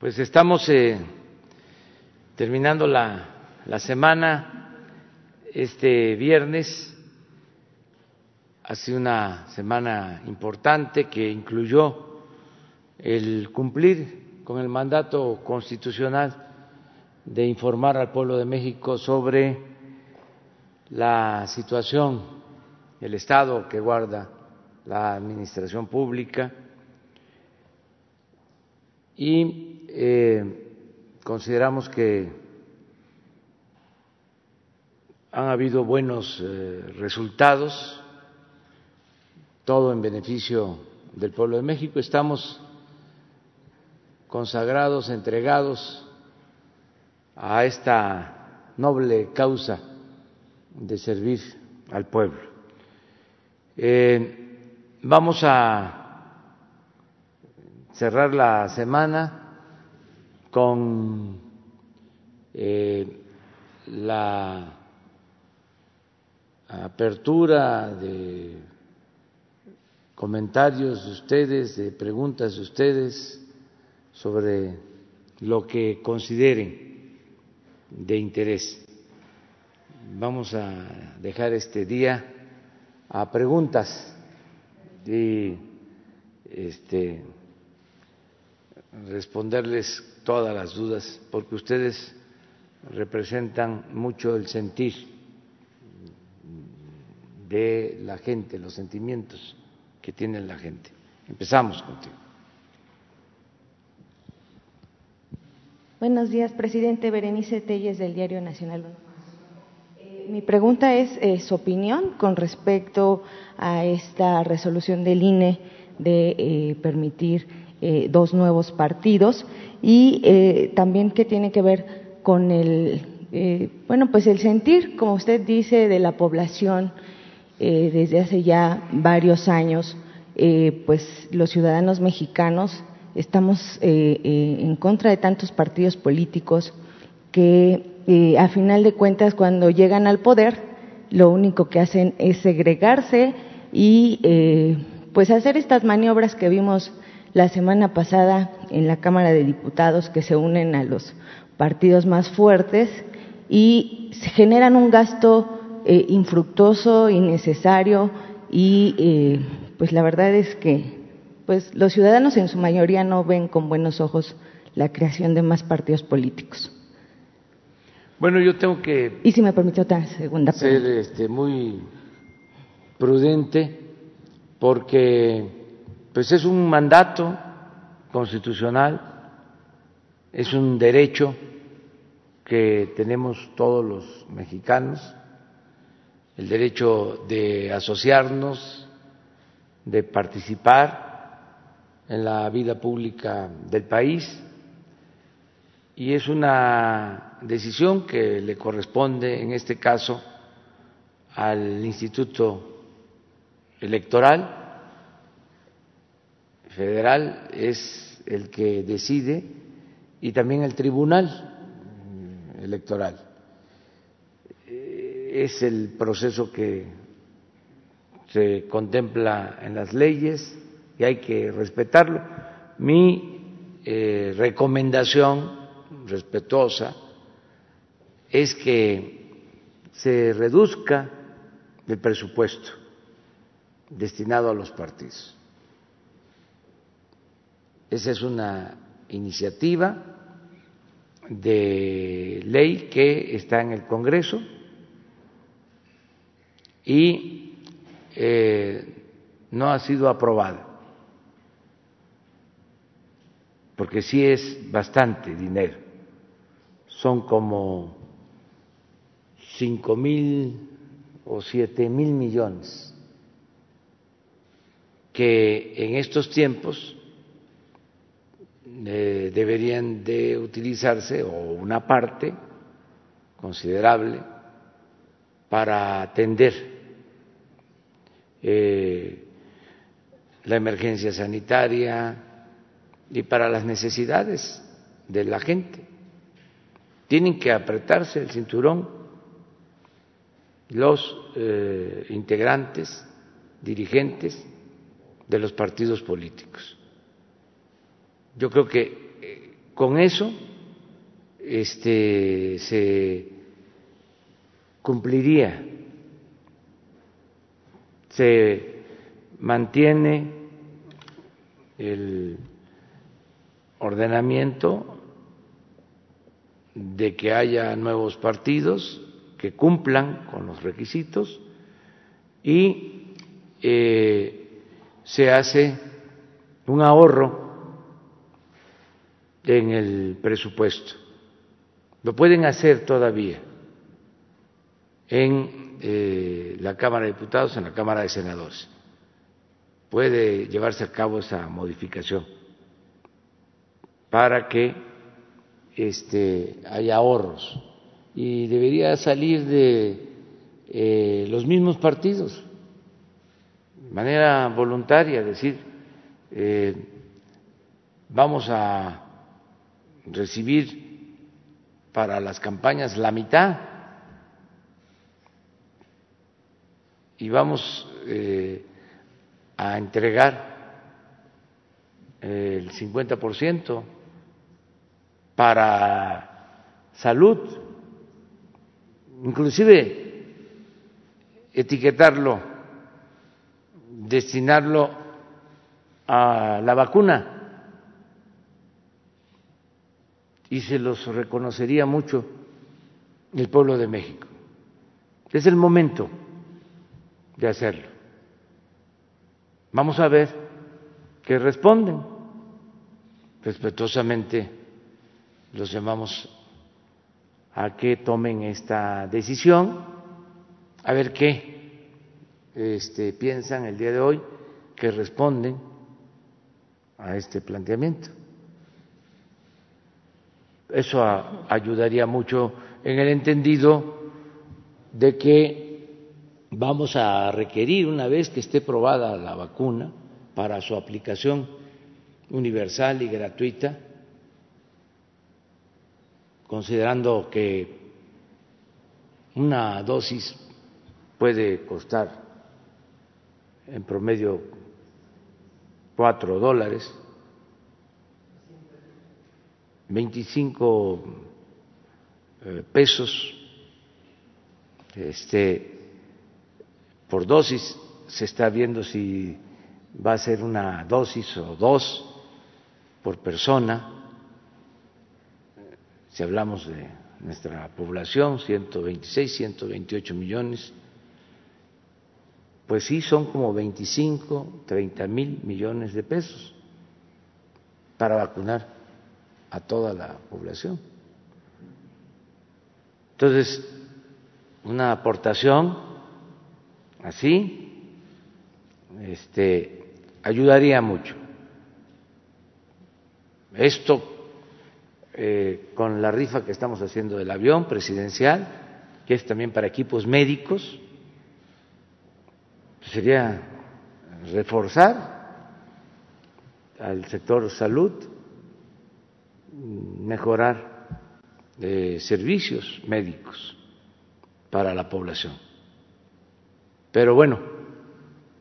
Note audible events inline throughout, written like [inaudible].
Pues estamos eh, terminando la, la semana este viernes. Ha sido una semana importante que incluyó el cumplir con el mandato constitucional de informar al pueblo de México sobre la situación, el estado que guarda la administración pública y eh, consideramos que han habido buenos eh, resultados, todo en beneficio del pueblo de México. Estamos consagrados, entregados a esta noble causa de servir al pueblo. Eh, vamos a cerrar la semana con eh, la apertura de comentarios de ustedes, de preguntas de ustedes sobre lo que consideren de interés. Vamos a dejar este día a preguntas y este, responderles todas las dudas, porque ustedes representan mucho el sentir de la gente, los sentimientos que tiene la gente. Empezamos contigo. Buenos días, presidente Berenice Telles del Diario Nacional. Eh, mi pregunta es eh, su opinión con respecto a esta resolución del INE de eh, permitir eh, dos nuevos partidos y eh, también que tiene que ver con el, eh, bueno, pues el sentir, como usted dice, de la población desde hace ya varios años, pues los ciudadanos mexicanos estamos en contra de tantos partidos políticos que a final de cuentas cuando llegan al poder lo único que hacen es segregarse y pues hacer estas maniobras que vimos la semana pasada en la Cámara de Diputados que se unen a los partidos más fuertes y se generan un gasto eh, infructuoso, innecesario y eh, pues la verdad es que pues los ciudadanos en su mayoría no ven con buenos ojos la creación de más partidos políticos. Bueno, yo tengo que Y si me permite otra segunda ser este, muy prudente porque pues es un mandato constitucional, es un derecho que tenemos todos los mexicanos, el derecho de asociarnos, de participar en la vida pública del país y es una decisión que le corresponde en este caso al Instituto Electoral Federal es el que decide y también el Tribunal Electoral. Eh, Es el proceso que se contempla en las leyes y hay que respetarlo. Mi eh, recomendación respetuosa es que se reduzca el presupuesto destinado a los partidos. Esa es una iniciativa de ley que está en el Congreso y eh, no ha sido aprobada, porque sí es bastante dinero, son como cinco mil o siete mil millones que en estos tiempos eh, deberían de utilizarse o una parte considerable para atender eh, la emergencia sanitaria y para las necesidades de la gente. Tienen que apretarse el cinturón los eh, integrantes, dirigentes de los partidos políticos. Yo creo que eh, con eso este, se cumpliría, se mantiene el ordenamiento de que haya nuevos partidos que cumplan con los requisitos y eh, se hace un ahorro en el presupuesto. Lo pueden hacer todavía en eh, la Cámara de Diputados, en la Cámara de Senadores. Puede llevarse a cabo esa modificación para que este, haya ahorros y debería salir de eh, los mismos partidos, de manera voluntaria, decir, eh, vamos a recibir para las campañas la mitad. Y vamos eh, a entregar el 50% para salud, inclusive etiquetarlo, destinarlo a la vacuna y se los reconocería mucho el pueblo de México. Es el momento de hacerlo. Vamos a ver qué responden. Respetuosamente los llamamos a que tomen esta decisión, a ver qué este, piensan el día de hoy, que responden a este planteamiento. Eso ayudaría mucho en el entendido de que vamos a requerir, una vez que esté probada la vacuna, para su aplicación universal y gratuita, considerando que una dosis puede costar en promedio cuatro dólares, 25 eh, pesos este, por dosis. Se está viendo si va a ser una dosis o dos por persona. Si hablamos de nuestra población, 126, 128 millones, pues sí son como 25, 30 mil millones de pesos para vacunar a toda la población. Entonces, una aportación así este, ayudaría mucho. Esto eh, con la rifa que estamos haciendo del avión presidencial, que es también para equipos médicos, sería reforzar al sector salud mejorar eh, servicios médicos para la población. Pero bueno,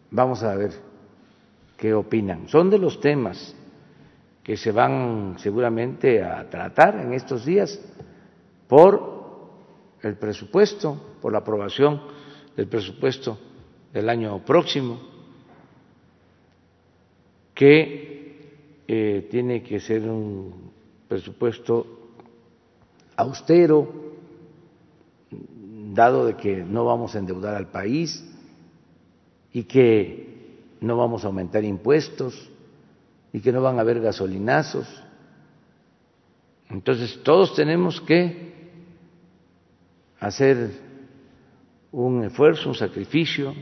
vamos a ver qué opinan. Son de los temas que se van seguramente a tratar en estos días por el presupuesto, por la aprobación del presupuesto del año próximo, que eh, tiene que ser un presupuesto austero, dado de que no vamos a endeudar al país y que no vamos a aumentar impuestos y que no van a haber gasolinazos. Entonces todos tenemos que hacer un esfuerzo, un sacrificio,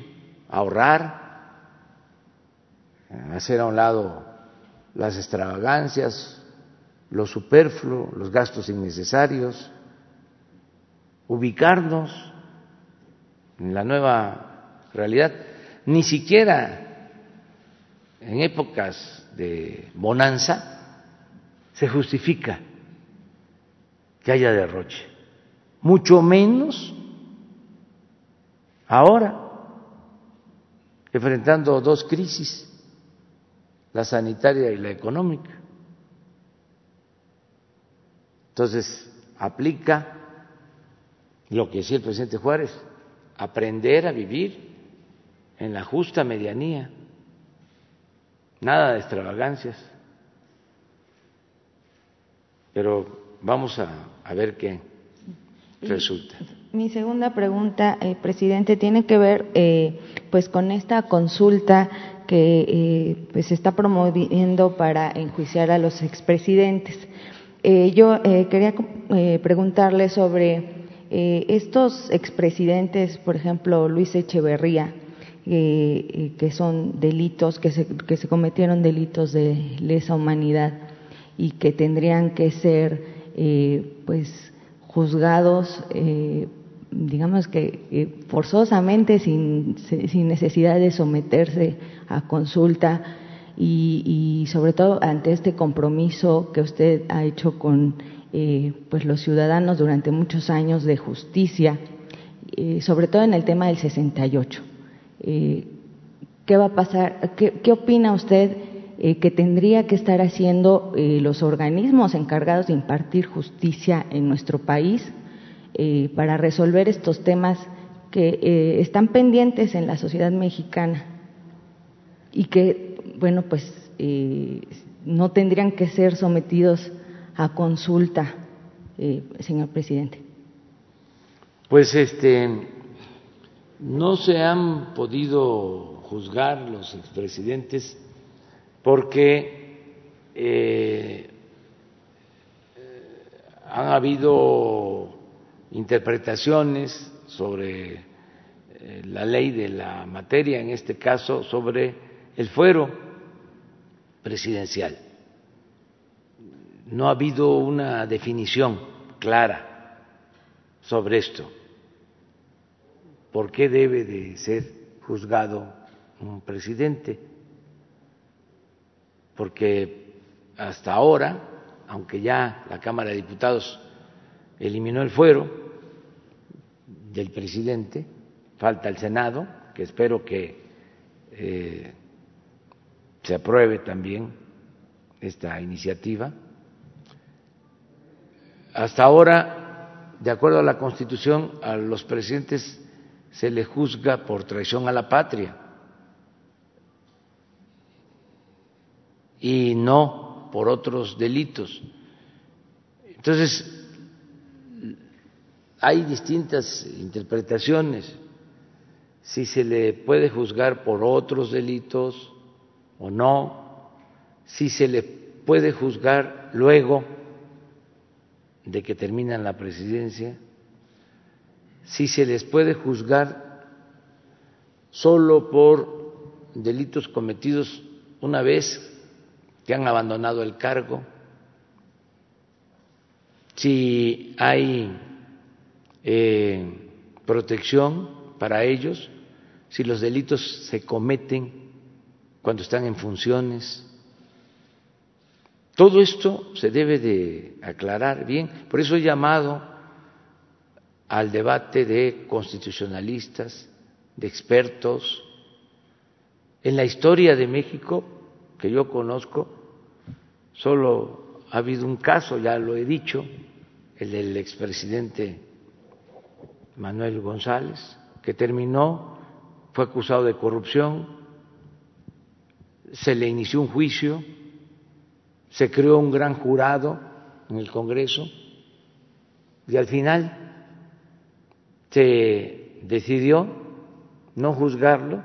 ahorrar, hacer a un lado las extravagancias, lo superfluo, los gastos innecesarios, ubicarnos en la nueva realidad. Ni siquiera en épocas de bonanza se justifica que haya derroche, mucho menos ahora, enfrentando dos crisis, la sanitaria y la económica. Entonces, aplica lo que decía el presidente Juárez, aprender a vivir en la justa medianía, nada de extravagancias. Pero vamos a, ver qué resulta. Mi segunda pregunta, eh, presidente, tiene que ver eh, pues con esta consulta que eh, pues se está promoviendo para enjuiciar a los expresidentes. Eh, yo eh, quería eh, preguntarle sobre estos expresidentes, por ejemplo, Luis Echeverría, que son delitos, que se, que se cometieron delitos de lesa humanidad y que tendrían que ser, pues, juzgados digamos que forzosamente, sin, sin, necesidad de someterse a consulta y, sobre todo ante este compromiso que usted ha hecho con eh, pues los ciudadanos durante muchos años de justicia, eh, sobre todo en el tema del 68. Eh, ¿Qué va a pasar? ¿Qué, opina usted que tendría que estar haciendo los organismos encargados de impartir justicia en nuestro país para resolver estos temas que están pendientes en la sociedad mexicana y que bueno, pues eh, no tendrían que ser sometidos a consulta, eh, señor presidente. Pues este, no se han podido juzgar los expresidentes porque eh, han habido interpretaciones sobre la ley de la materia, en este caso sobre el fuero presidencial. No ha habido una definición clara sobre esto. ¿Por qué debe de ser juzgado un presidente? Porque hasta ahora, aunque ya la Cámara de Diputados eliminó el fuero del presidente, falta el Senado, que espero que eh, se apruebe también esta iniciativa. Hasta ahora, de acuerdo a la Constitución, a los presidentes se les juzga por traición a la patria y no por otros delitos. Entonces, hay distintas interpretaciones. Si se le puede juzgar por otros delitos, o no, si se le puede juzgar luego de que terminan la presidencia, si se les puede juzgar solo por delitos cometidos una vez que han abandonado el cargo, si hay eh, protección para ellos, si los delitos se cometen cuando están en funciones. Todo esto se debe de aclarar bien. Por eso he llamado al debate de constitucionalistas, de expertos. En la historia de México, que yo conozco, solo ha habido un caso, ya lo he dicho, el del expresidente Manuel González, que terminó, fue acusado de corrupción, se le inició un juicio, se creó un gran jurado en el Congreso y al final se decidió no juzgarlo,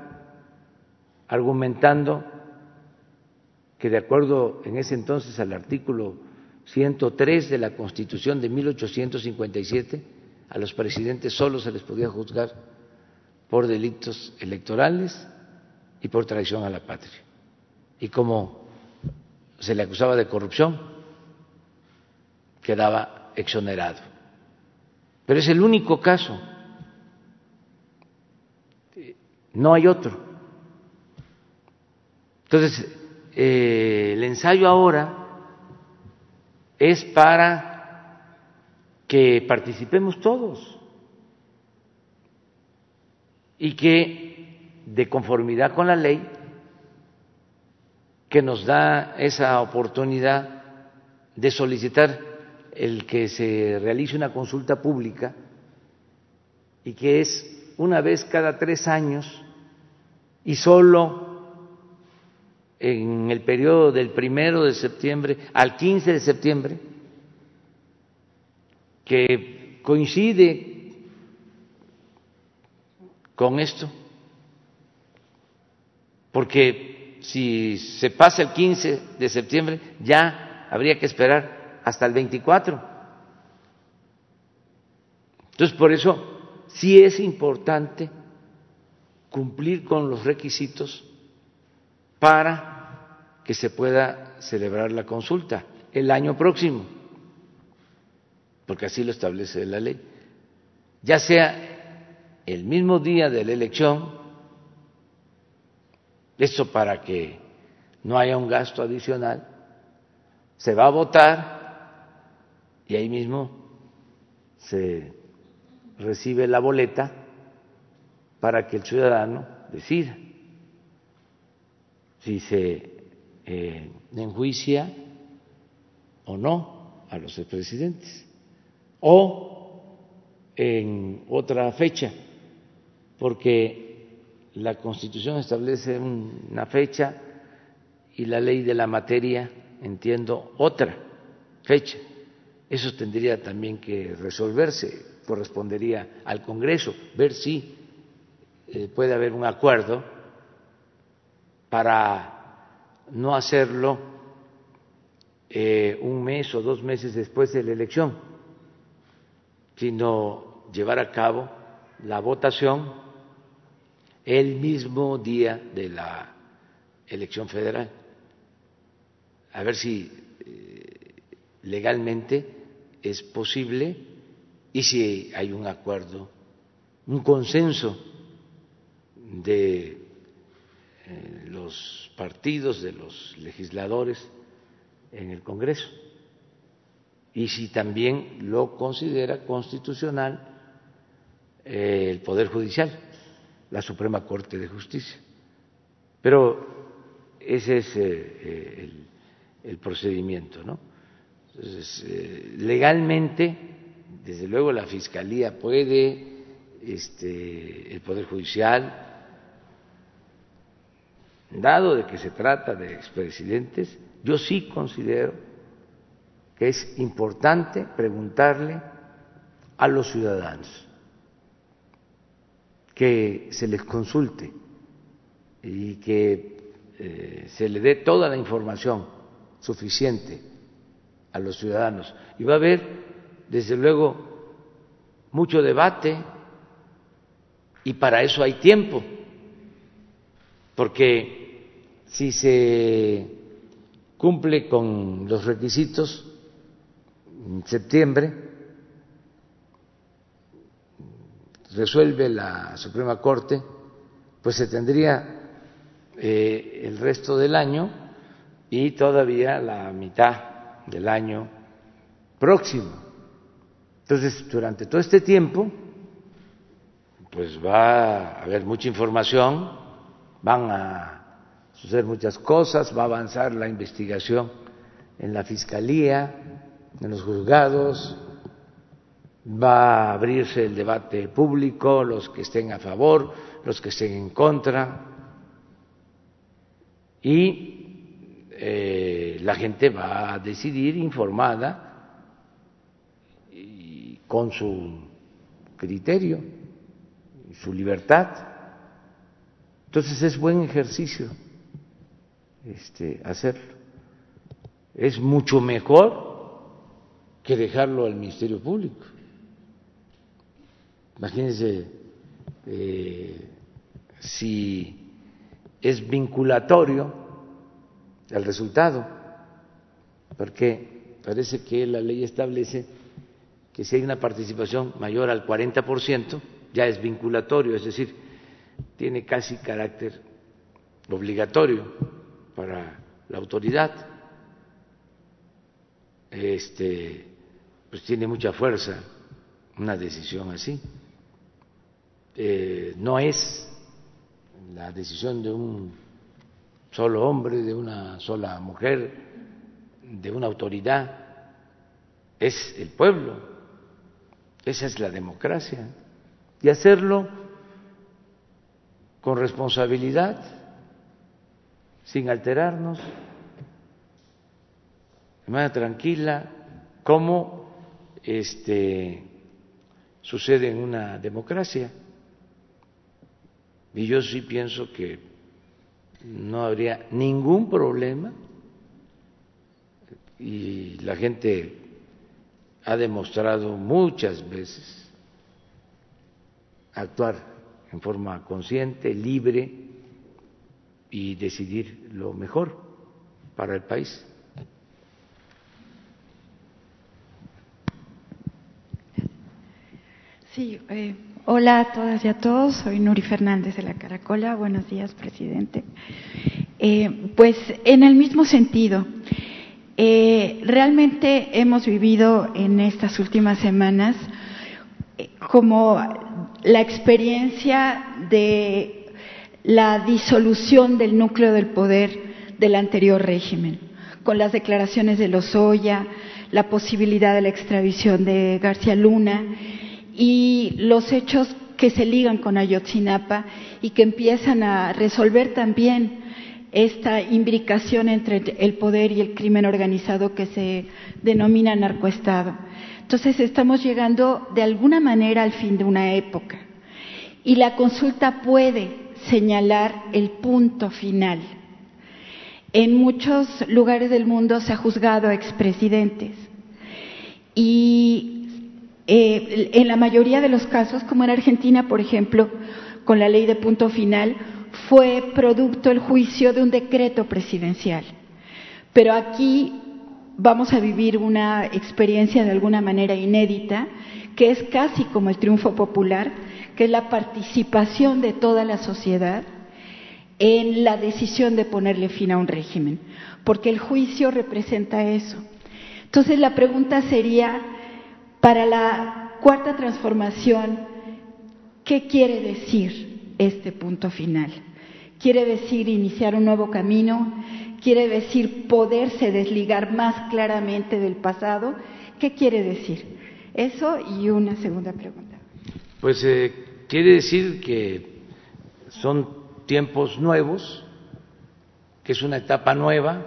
argumentando que de acuerdo en ese entonces al artículo 103 de la Constitución de 1857, a los presidentes solo se les podía juzgar por delitos electorales y por traición a la patria y como se le acusaba de corrupción, quedaba exonerado. Pero es el único caso, no hay otro. Entonces, eh, el ensayo ahora es para que participemos todos y que, de conformidad con la ley, que nos da esa oportunidad de solicitar el que se realice una consulta pública y que es una vez cada tres años y solo en el periodo del primero de septiembre al 15 de septiembre, que coincide con esto, porque si se pasa el 15 de septiembre ya habría que esperar hasta el 24. Entonces, por eso sí es importante cumplir con los requisitos para que se pueda celebrar la consulta el año próximo, porque así lo establece la ley, ya sea el mismo día de la elección, esto para que no haya un gasto adicional, se va a votar y ahí mismo se recibe la boleta para que el ciudadano decida si se eh, enjuicia o no a los expresidentes o en otra fecha, porque la Constitución establece una fecha y la ley de la materia, entiendo, otra fecha. Eso tendría también que resolverse, correspondería al Congreso, ver si eh, puede haber un acuerdo para no hacerlo eh, un mes o dos meses después de la elección, sino llevar a cabo la votación el mismo día de la elección federal. A ver si eh, legalmente es posible y si hay un acuerdo, un consenso de eh, los partidos, de los legisladores en el Congreso. Y si también lo considera constitucional eh, el Poder Judicial, la Suprema Corte de Justicia. Pero ese es eh, el, procedimiento, ¿no? Entonces, legalmente, desde luego, la Fiscalía puede, este, el Poder Judicial, dado de que se trata de expresidentes, yo sí considero que es importante preguntarle a los ciudadanos, que se les consulte y que eh, se le dé toda la información suficiente a los ciudadanos. Y va a haber, desde luego, mucho debate y para eso hay tiempo, porque si se cumple con los requisitos en septiembre, resuelve la Suprema Corte, pues se tendría eh, el resto del año y todavía la mitad del año próximo. Entonces, durante todo este tiempo, pues va a haber mucha información, van a suceder muchas cosas, va a avanzar la investigación en la Fiscalía, en los juzgados, va a abrirse el debate público, los que estén a favor, los que estén en contra, y eh, la gente va a decidir informada y con su criterio, su libertad. Entonces es buen ejercicio este, hacerlo. Es mucho mejor que dejarlo al Ministerio Público. Imagínense eh, si es vinculatorio el resultado, porque parece que la ley establece que si hay una participación mayor al 40%, ya es vinculatorio, es decir, tiene casi carácter obligatorio para la autoridad, este, pues tiene mucha fuerza una decisión así. Eh, no es la decisión de un solo hombre, de una sola mujer, de una autoridad, es el pueblo. Esa es la democracia. Y hacerlo con responsabilidad, sin alterarnos, de manera tranquila, como este, sucede en una democracia. Y yo sí pienso que no habría ningún problema y la gente ha demostrado muchas veces actuar en forma consciente, libre y decidir lo mejor para el país. Sí, eh, hola a todas y a todos. Soy Nuri Fernández de la Caracola. Buenos días, presidente. Eh, pues en el mismo sentido, eh, realmente hemos vivido en estas últimas semanas eh, como la experiencia de la disolución del núcleo del poder del anterior régimen, con las declaraciones de Lozoya, la posibilidad de la extradición de García Luna y los hechos que se ligan con Ayotzinapa y que empiezan a resolver también esta imbricación entre el poder y el crimen organizado que se denomina narcoestado. Entonces estamos llegando de alguna manera al fin de una época y la consulta puede señalar el punto final. En muchos lugares del mundo se ha juzgado a expresidentes y eh, en la mayoría de los casos, como en Argentina, por ejemplo, con la ley de punto final, fue producto el juicio de un decreto presidencial. Pero aquí vamos a vivir una experiencia de alguna manera inédita, que es casi como el triunfo popular, que es la participación de toda la sociedad en la decisión de ponerle fin a un régimen, porque el juicio representa eso. Entonces la pregunta sería, para la cuarta transformación, ¿qué quiere decir este punto final. Quiere decir iniciar un nuevo camino, quiere decir poderse desligar más claramente del pasado. ¿Qué quiere decir? Eso y una segunda pregunta. Pues eh, quiere decir que son tiempos nuevos, que es una etapa nueva,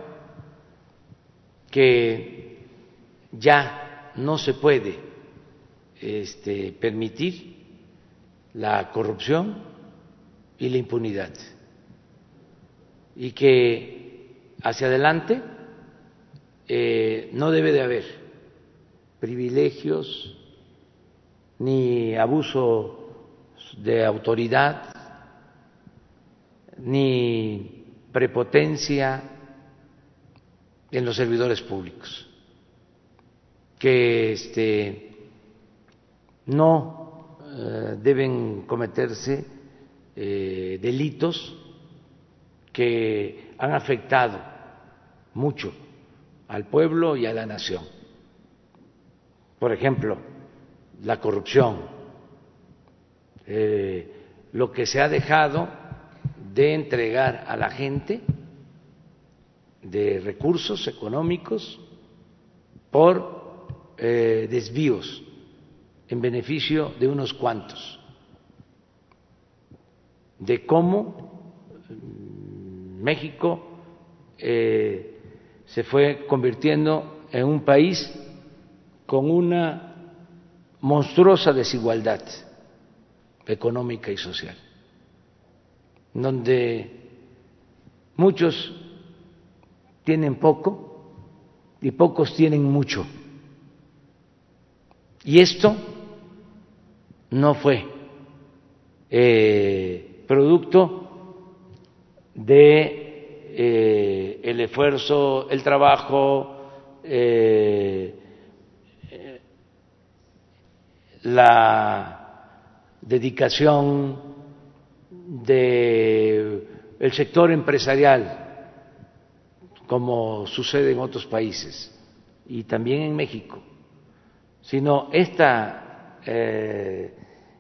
que ya no se puede este, permitir la corrupción, y la impunidad. Y que hacia adelante eh, no debe de haber privilegios ni abuso de autoridad ni prepotencia en los servidores públicos que este no eh, deben cometerse eh, delitos que han afectado mucho al pueblo y a la nación. Por ejemplo, la corrupción, eh, lo que se ha dejado de entregar a la gente de recursos económicos por desvíos en beneficio de unos cuantos de cómo mm, México eh, se fue convirtiendo en un país con una monstruosa desigualdad económica y social, donde muchos tienen poco y pocos tienen mucho. Y esto no fue eh, producto de eh, el esfuerzo, el trabajo, eh, la dedicación del el sector empresarial, como sucede en otros países y también en México, sino esta eh,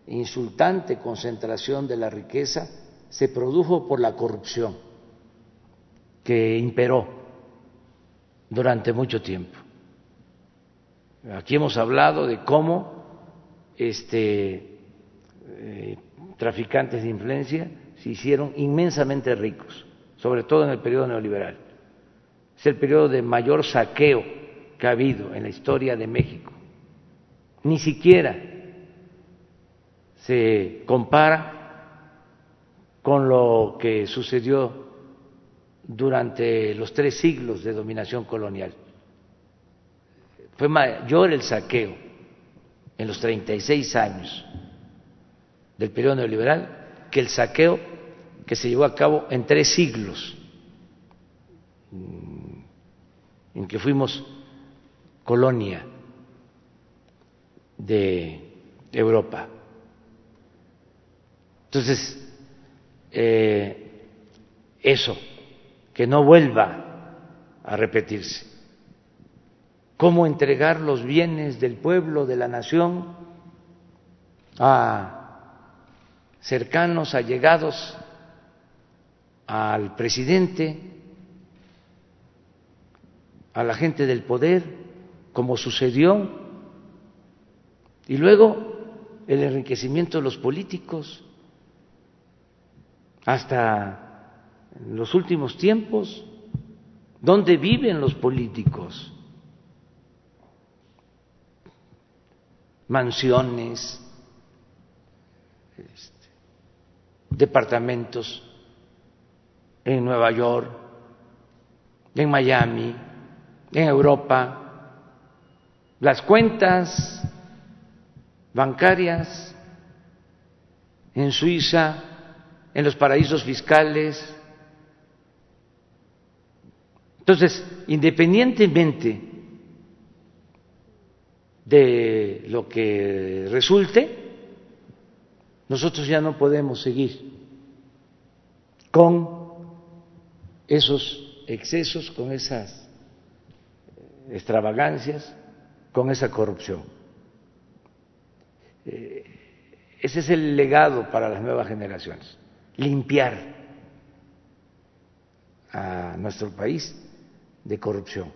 insultante concentración de la riqueza se produjo por la corrupción que imperó durante mucho tiempo. Aquí hemos hablado de cómo este, eh, traficantes de influencia se hicieron inmensamente ricos, sobre todo en el periodo neoliberal. Es el periodo de mayor saqueo que ha habido en la historia de México. Ni siquiera se compara con lo que sucedió durante los tres siglos de dominación colonial. Fue mayor el saqueo en los 36 años del periodo neoliberal que el saqueo que se llevó a cabo en tres siglos mm, en que fuimos colonia de Europa. Entonces, eh, eso, que no vuelva a repetirse. ¿Cómo entregar los bienes del pueblo, de la nación, a cercanos, allegados al presidente, a la gente del poder, como sucedió, y luego el enriquecimiento de los políticos, hasta los últimos tiempos, ¿dónde viven los políticos? Mansiones, este, departamentos en Nueva York, en Miami, en Europa, las cuentas bancarias en Suiza, en los paraísos fiscales. Entonces, independientemente de lo que resulte, nosotros ya no podemos seguir con esos excesos, con esas extravagancias, con esa corrupción. Eh, ese es el legado para las nuevas generaciones limpiar a nuestro país de corrupción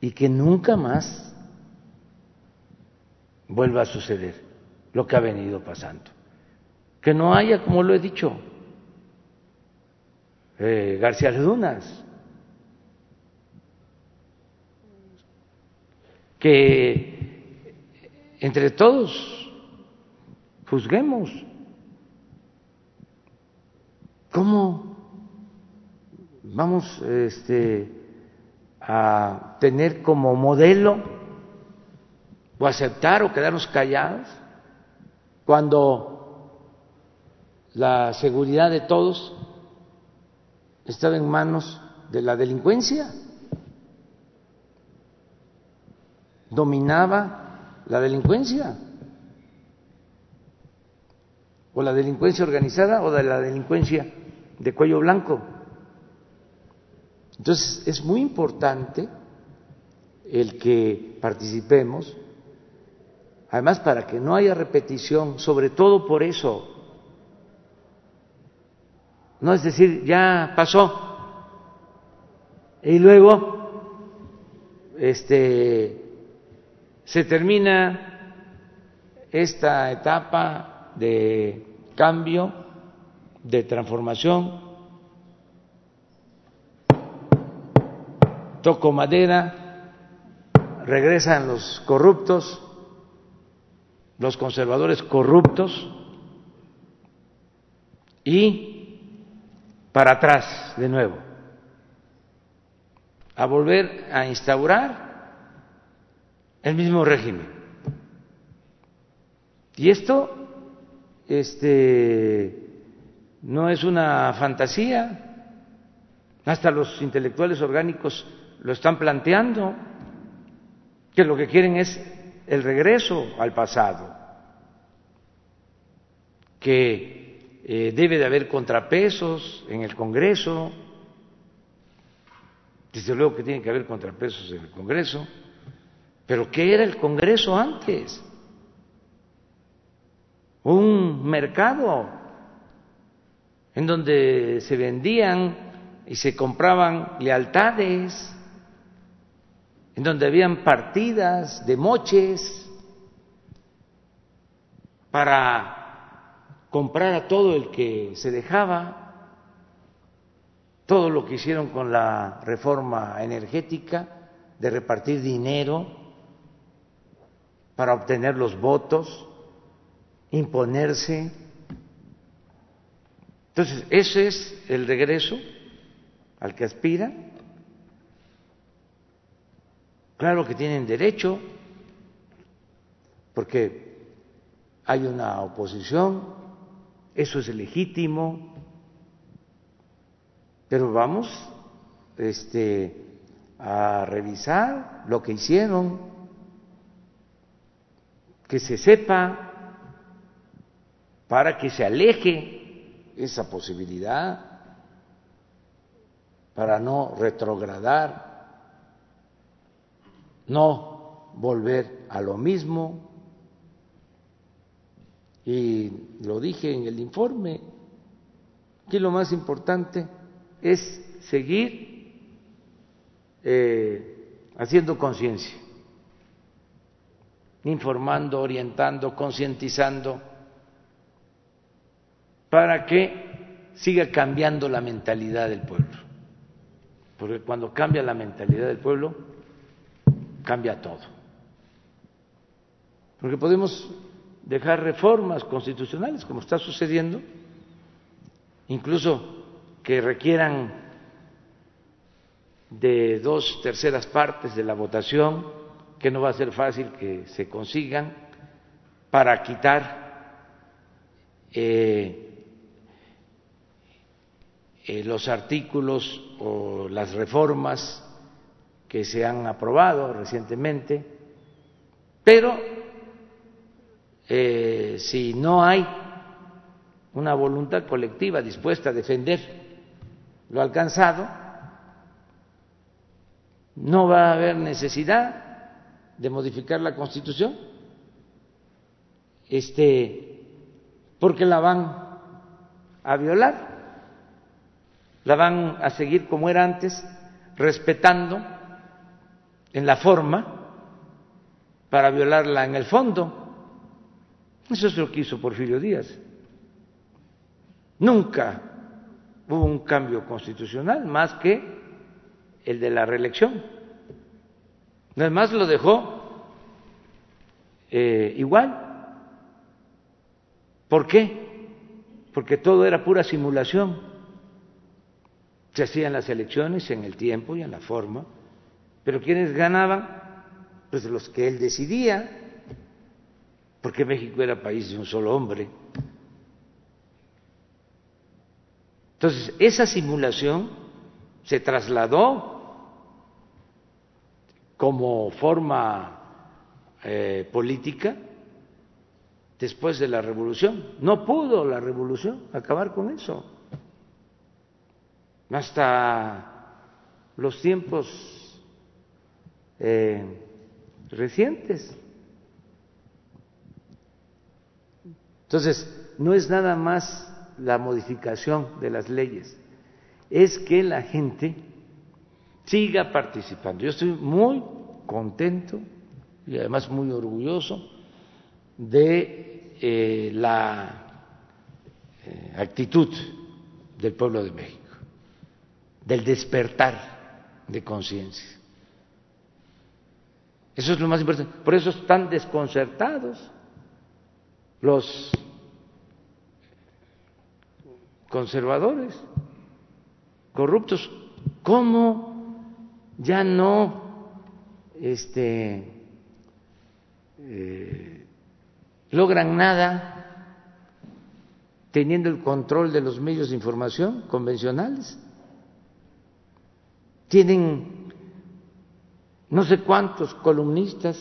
y que nunca más vuelva a suceder lo que ha venido pasando. Que no haya, como lo he dicho, eh, García Dunas, que entre todos juzguemos ¿Cómo vamos este, a tener como modelo o aceptar o quedarnos callados cuando la seguridad de todos estaba en manos de la delincuencia? Dominaba la delincuencia o la delincuencia organizada o de la delincuencia de cuello blanco. Entonces, es muy importante el que participemos, además para que no haya repetición, sobre todo por eso. No es decir, ya pasó y luego este se termina esta etapa de cambio, de transformación. Toco madera, regresan los corruptos, los conservadores corruptos y para atrás de nuevo, a volver a instaurar el mismo régimen. Y esto este, no es una fantasía, hasta los intelectuales orgánicos lo están planteando, que lo que quieren es el regreso al pasado, que eh, debe de haber contrapesos en el Congreso, desde luego que tiene que haber contrapesos en el Congreso, pero ¿qué era el Congreso antes? Un mercado en donde se vendían y se compraban lealtades en donde habían partidas de moches para comprar a todo el que se dejaba, todo lo que hicieron con la reforma energética, de repartir dinero para obtener los votos, imponerse. Entonces, ese es el regreso al que aspiran. Claro que tienen derecho, porque hay una oposición, eso es legítimo, pero vamos este, a revisar lo que hicieron, que se sepa para que se aleje esa posibilidad, para no retrogradar no volver a lo mismo. Y lo dije en el informe, que lo más importante es seguir eh, haciendo conciencia, informando, orientando, concientizando, para que siga cambiando la mentalidad del pueblo. Porque cuando cambia la mentalidad del pueblo, cambia todo. Porque podemos dejar reformas constitucionales, como está sucediendo, incluso que requieran de dos terceras partes de la votación, que no va a ser fácil que se consigan, para quitar eh, eh, los artículos o las reformas que se han aprobado recientemente, pero eh, si no hay una voluntad colectiva dispuesta a defender lo alcanzado, no va a haber necesidad de modificar la Constitución, este, porque la van a violar, la van a seguir como era antes, respetando en la forma para violarla en el fondo. Eso es lo que hizo Porfirio Díaz. Nunca hubo un cambio constitucional más que el de la reelección. Además lo dejó eh, igual. ¿Por qué? Porque todo era pura simulación. Se hacían las elecciones en el tiempo y en la forma pero ¿quiénes ganaban? Pues los que él decidía, porque México era país de un solo hombre. Entonces, esa simulación se trasladó como forma eh, política después de la revolución. No pudo la revolución acabar con eso. Hasta los tiempos eh, recientes. Entonces, no es nada más la modificación de las leyes, es que la gente siga participando. Yo estoy muy contento y además muy orgulloso de eh, la eh, actitud del pueblo de México, del despertar de conciencia. Eso es lo más importante. Por eso están desconcertados los conservadores, corruptos. ¿Cómo ya no este, eh, logran nada teniendo el control de los medios de información convencionales? Tienen no sé cuántos columnistas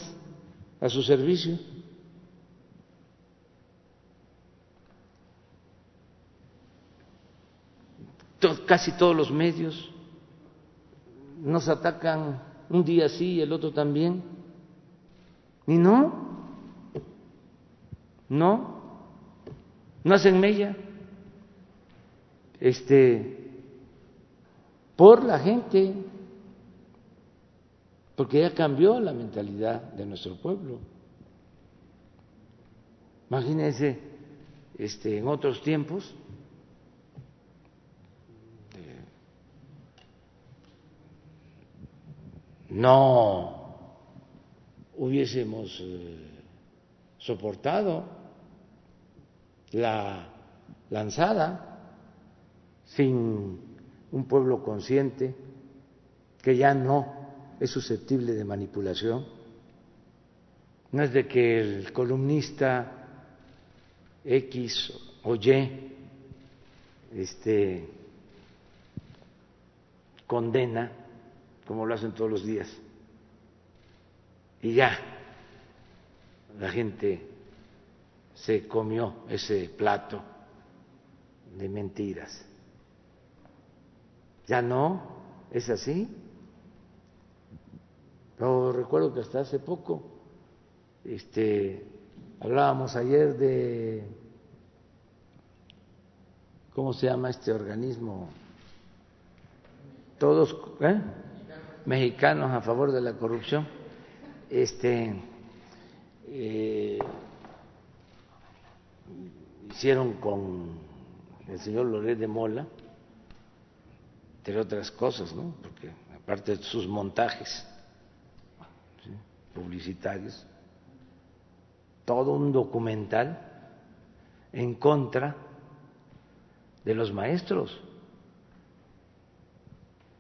a su servicio. casi todos los medios nos atacan un día sí y el otro también. Y no, no, no hacen mella. Este, por la gente porque ya cambió la mentalidad de nuestro pueblo. Imagínense, este, en otros tiempos, eh, no hubiésemos eh, soportado la lanzada sin un pueblo consciente que ya no es susceptible de manipulación. No es de que el columnista X o Y este, condena, como lo hacen todos los días, y ya la gente se comió ese plato de mentiras. Ya no, es así. Pero recuerdo que hasta hace poco este, hablábamos ayer de, ¿cómo se llama este organismo? Todos, ¿eh? Mexicanos a favor de la corrupción. Este, eh, hicieron con el señor Loret de Mola, entre otras cosas, ¿no? Porque aparte de sus montajes, publicitarios, todo un documental en contra de los maestros,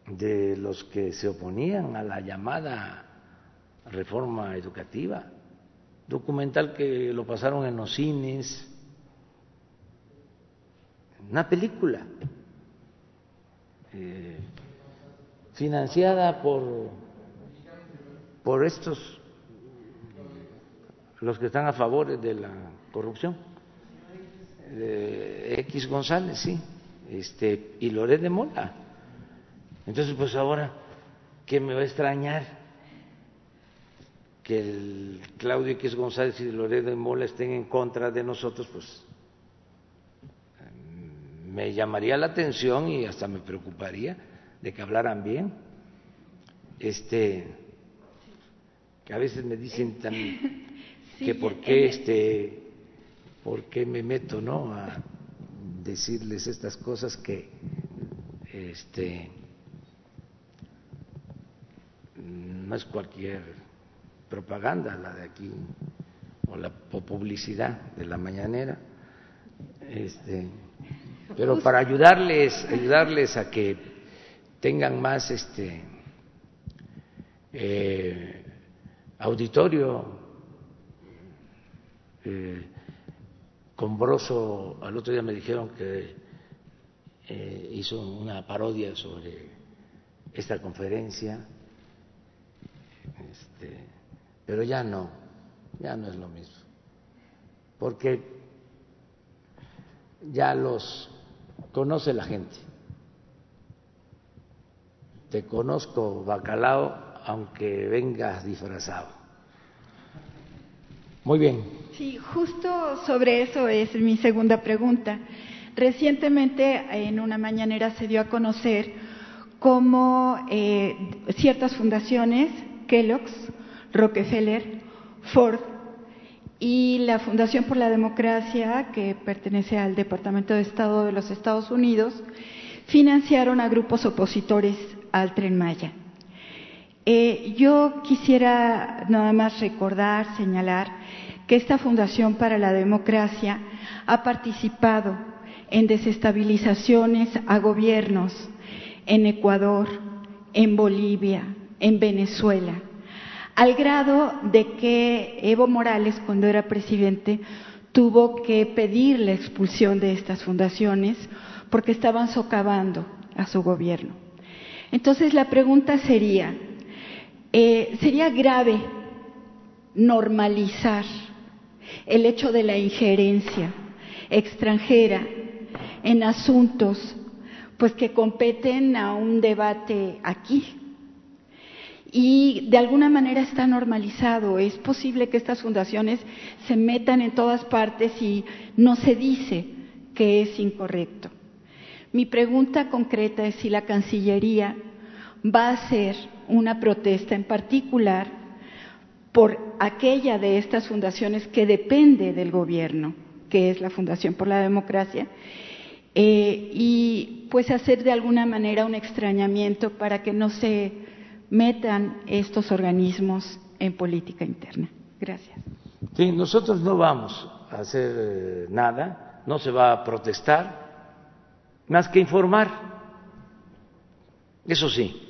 de los que se oponían a la llamada reforma educativa, documental que lo pasaron en los cines, una película eh, financiada por, por estos los que están a favor de la corrupción. X González, sí, este, y Loret de Mola. Entonces, pues ahora, ¿qué me va a extrañar? Que el Claudio X González y Loret de Mola estén en contra de nosotros, pues me llamaría la atención y hasta me preocuparía de que hablaran bien. Este, que a veces me dicen también [laughs] que por qué este por qué me meto no a decirles estas cosas que este no es cualquier propaganda la de aquí o la publicidad de la mañanera este pero para ayudarles ayudarles a que tengan más este eh, auditorio eh, Combroso al otro día me dijeron que eh, hizo una parodia sobre esta conferencia, este, pero ya no, ya no es lo mismo, porque ya los conoce la gente. Te conozco, bacalao, aunque vengas disfrazado. Muy bien. Sí, justo sobre eso es mi segunda pregunta. Recientemente en una mañanera se dio a conocer cómo eh, ciertas fundaciones, Kellogg's, Rockefeller, Ford y la Fundación por la Democracia, que pertenece al Departamento de Estado de los Estados Unidos, financiaron a grupos opositores al tren Maya. Eh, yo quisiera nada más recordar, señalar que esta Fundación para la Democracia ha participado en desestabilizaciones a gobiernos en Ecuador, en Bolivia, en Venezuela, al grado de que Evo Morales, cuando era presidente, tuvo que pedir la expulsión de estas fundaciones porque estaban socavando a su gobierno. Entonces la pregunta sería, eh, ¿sería grave normalizar el hecho de la injerencia extranjera en asuntos pues que competen a un debate aquí. Y de alguna manera está normalizado. Es posible que estas fundaciones se metan en todas partes y no se dice que es incorrecto. Mi pregunta concreta es si la Cancillería va a hacer una protesta en particular por aquella de estas fundaciones que depende del gobierno, que es la Fundación por la Democracia, eh, y pues hacer de alguna manera un extrañamiento para que no se metan estos organismos en política interna. Gracias. Sí, nosotros no vamos a hacer eh, nada, no se va a protestar, más que informar. Eso sí,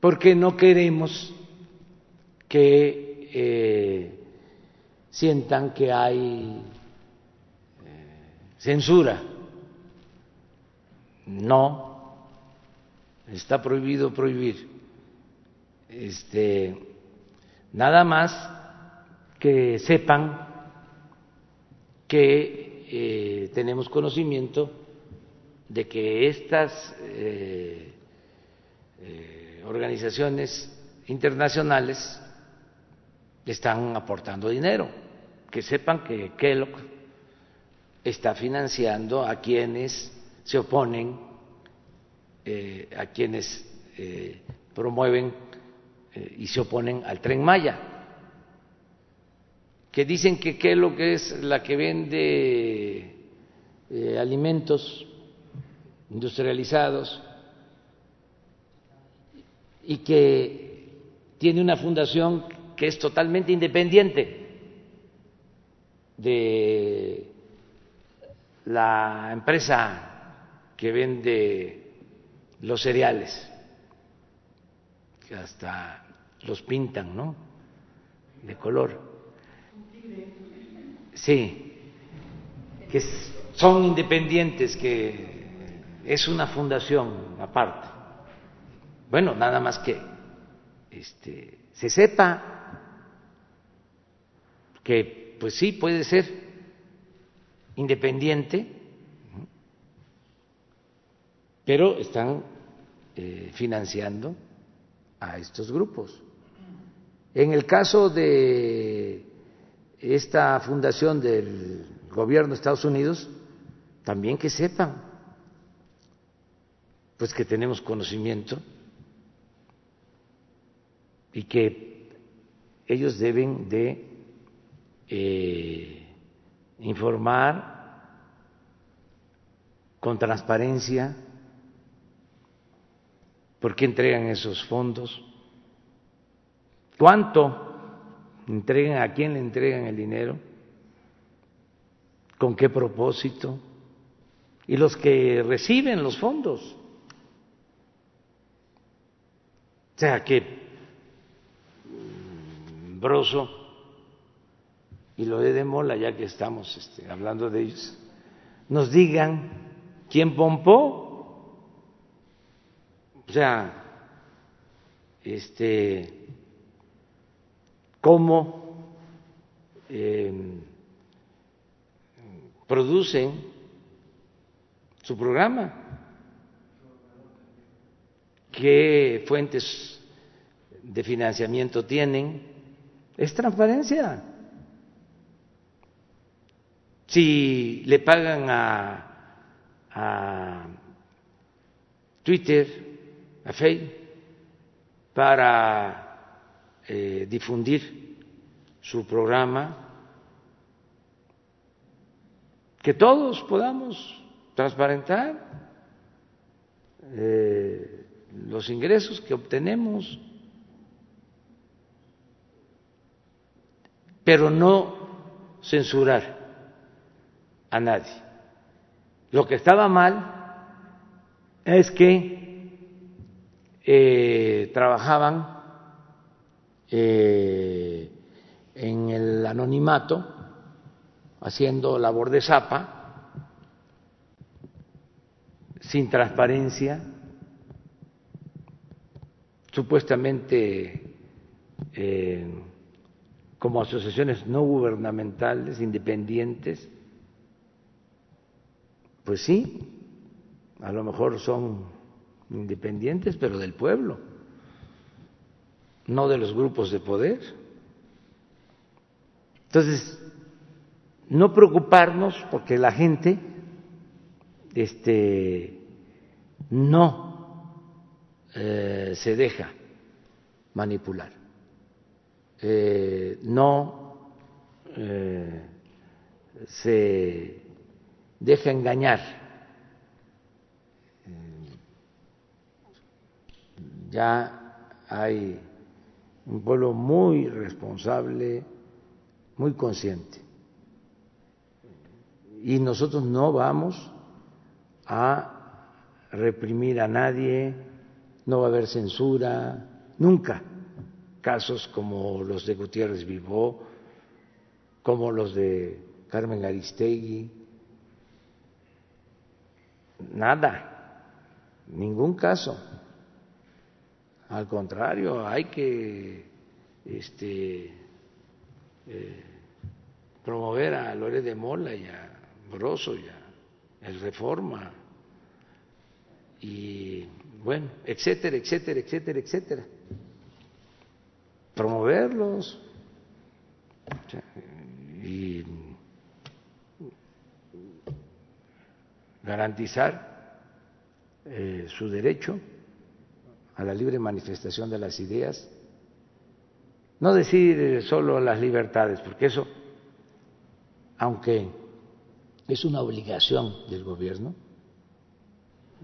porque no queremos que eh, sientan que hay eh, censura. No, está prohibido prohibir. Este, nada más que sepan que eh, tenemos conocimiento de que estas organizaciones internacionales están aportando dinero. Que sepan que Kellogg está financiando a quienes se oponen, eh, a quienes eh, promueven eh, y se oponen al tren Maya. Que dicen que Kellogg es la que vende alimentos industrializados y que tiene una fundación que es totalmente independiente de la empresa que vende los cereales, que hasta los pintan, ¿no? De color. Sí, que son independientes, que es una fundación aparte. Bueno, nada más que este, se sepa que pues sí puede ser independiente, pero están eh, financiando a estos grupos. En el caso de esta fundación del gobierno de Estados Unidos, también que sepan, pues que tenemos conocimiento y que ellos deben de eh, informar con transparencia por qué entregan esos fondos, cuánto entregan, a quién le entregan el dinero, con qué propósito, y los que reciben los fondos. O sea que Broso. Y lo de Mola, ya que estamos este, hablando de ellos, nos digan quién pompó, o sea, este, cómo em, producen su programa, qué fuentes de financiamiento tienen, es transparencia. Si le pagan a, Twitter, a Facebook, para eh, difundir su programa, que todos podamos transparentar eh, los ingresos que obtenemos, pero no censurar a nadie. Lo que estaba mal es que eh, trabajaban eh, en el anonimato, haciendo labor de zapa, sin transparencia, supuestamente eh, como asociaciones no gubernamentales, independientes, pues sí, a lo mejor son independientes, pero del pueblo, no de los grupos de poder. Entonces, no preocuparnos porque la gente este, no eh, se deja manipular, eh, no eh, se deja engañar. Ya hay un pueblo muy responsable, muy consciente. Y nosotros no vamos a reprimir a nadie, no va a haber censura, nunca. Casos como los de Gutiérrez Vivó, como los de Carmen Aristegui, nada, ningún caso. Al contrario, hay que este, eh, promover a Lore de Mola y a Broso y a el Reforma. Y bueno, etcétera, etcétera, etcétera, etcétera. Promoverlos. Y garantizar eh, su derecho a la libre manifestación de las ideas, no decir solo las libertades, porque eso, aunque es una obligación del gobierno,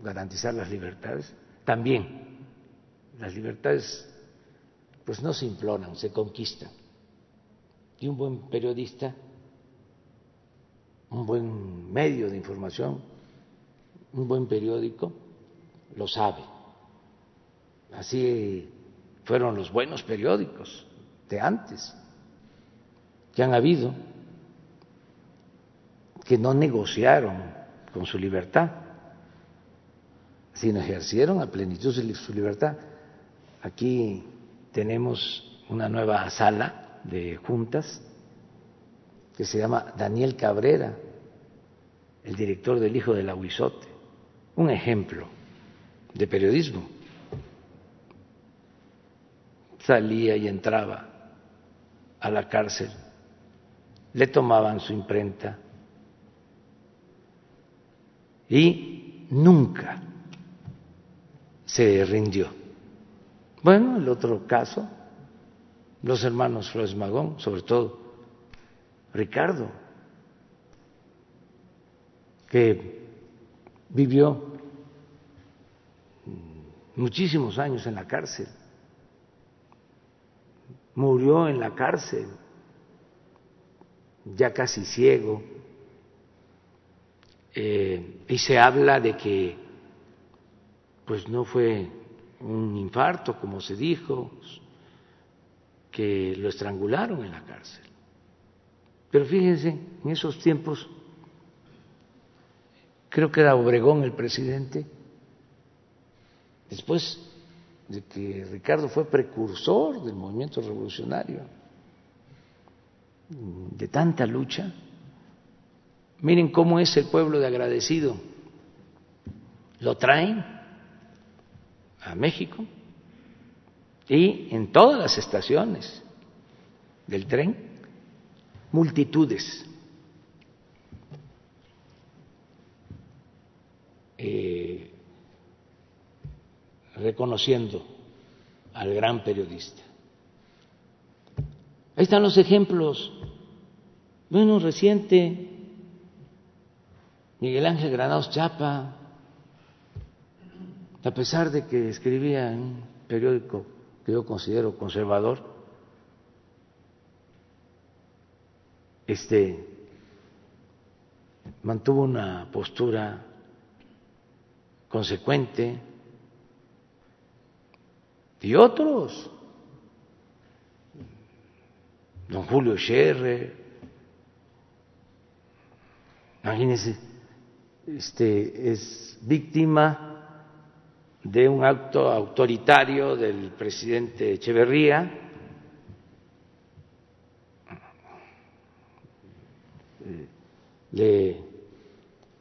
garantizar las libertades, también las libertades pues no se imploran, se conquistan. Y un buen periodista, un buen medio de información, un buen periódico, lo sabe. Así fueron los buenos periódicos de antes, que han habido, que no negociaron con su libertad, sino ejercieron a plenitud su libertad. Aquí tenemos una nueva sala de juntas que se llama Daniel Cabrera, el director del Hijo del Aguizote, un ejemplo de periodismo salía y entraba a la cárcel, le tomaban su imprenta. Y nunca se rindió. Bueno, el otro caso, los hermanos Flores Magón, sobre todo Ricardo, que vivió muchísimos años en la cárcel murió en la cárcel, ya casi ciego, eh, y se habla de que pues no fue un infarto, como se dijo, que lo estrangularon en la cárcel. Pero fíjense, en esos tiempos, creo que era Obregón el presidente, después de que Ricardo fue precursor del movimiento revolucionario, de tanta lucha. Miren cómo es el pueblo de agradecido. Lo traen a México y en todas las estaciones del tren, multitudes. Eh, reconociendo al gran periodista. Ahí están los ejemplos. Bueno, reciente, Miguel Ángel Granados Chapa, a pesar de que escribía en un periódico que yo considero conservador, este mantuvo una postura consecuente y otros, don Julio Scherrer, imagínense, este es víctima de un acto autoritario del presidente Echeverría, le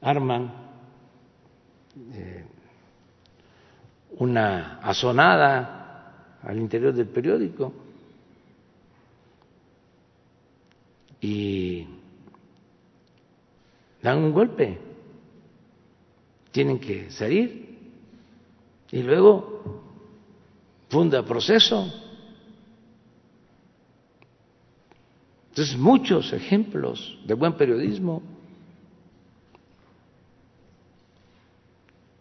arman eh, una azonada al interior del periódico. Y dan un golpe, tienen que salir. Y luego funda proceso. Entonces, muchos ejemplos de buen periodismo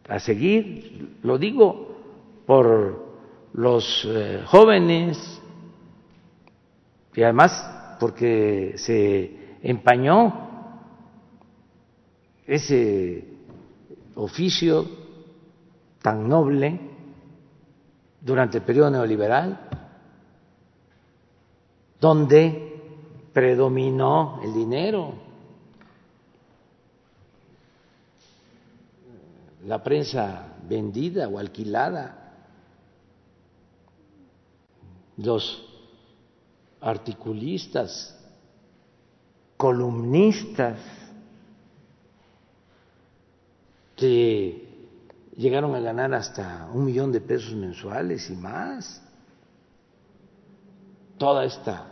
a seguir, lo digo por los eh, jóvenes y además porque se empañó ese oficio tan noble durante el periodo neoliberal, donde predominó el dinero, la prensa vendida o alquilada, los articulistas, columnistas, que llegaron a ganar hasta un millón de pesos mensuales y más. Toda esta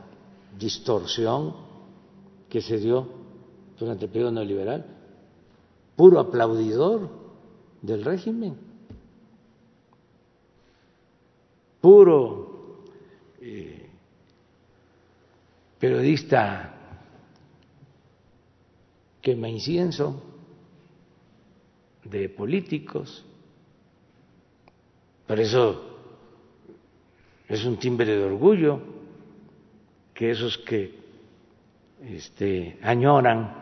distorsión que se dio durante el periodo neoliberal, puro aplaudidor del régimen, puro eh, periodista quema incienso de políticos. Por eso es un timbre de orgullo que esos que este, añoran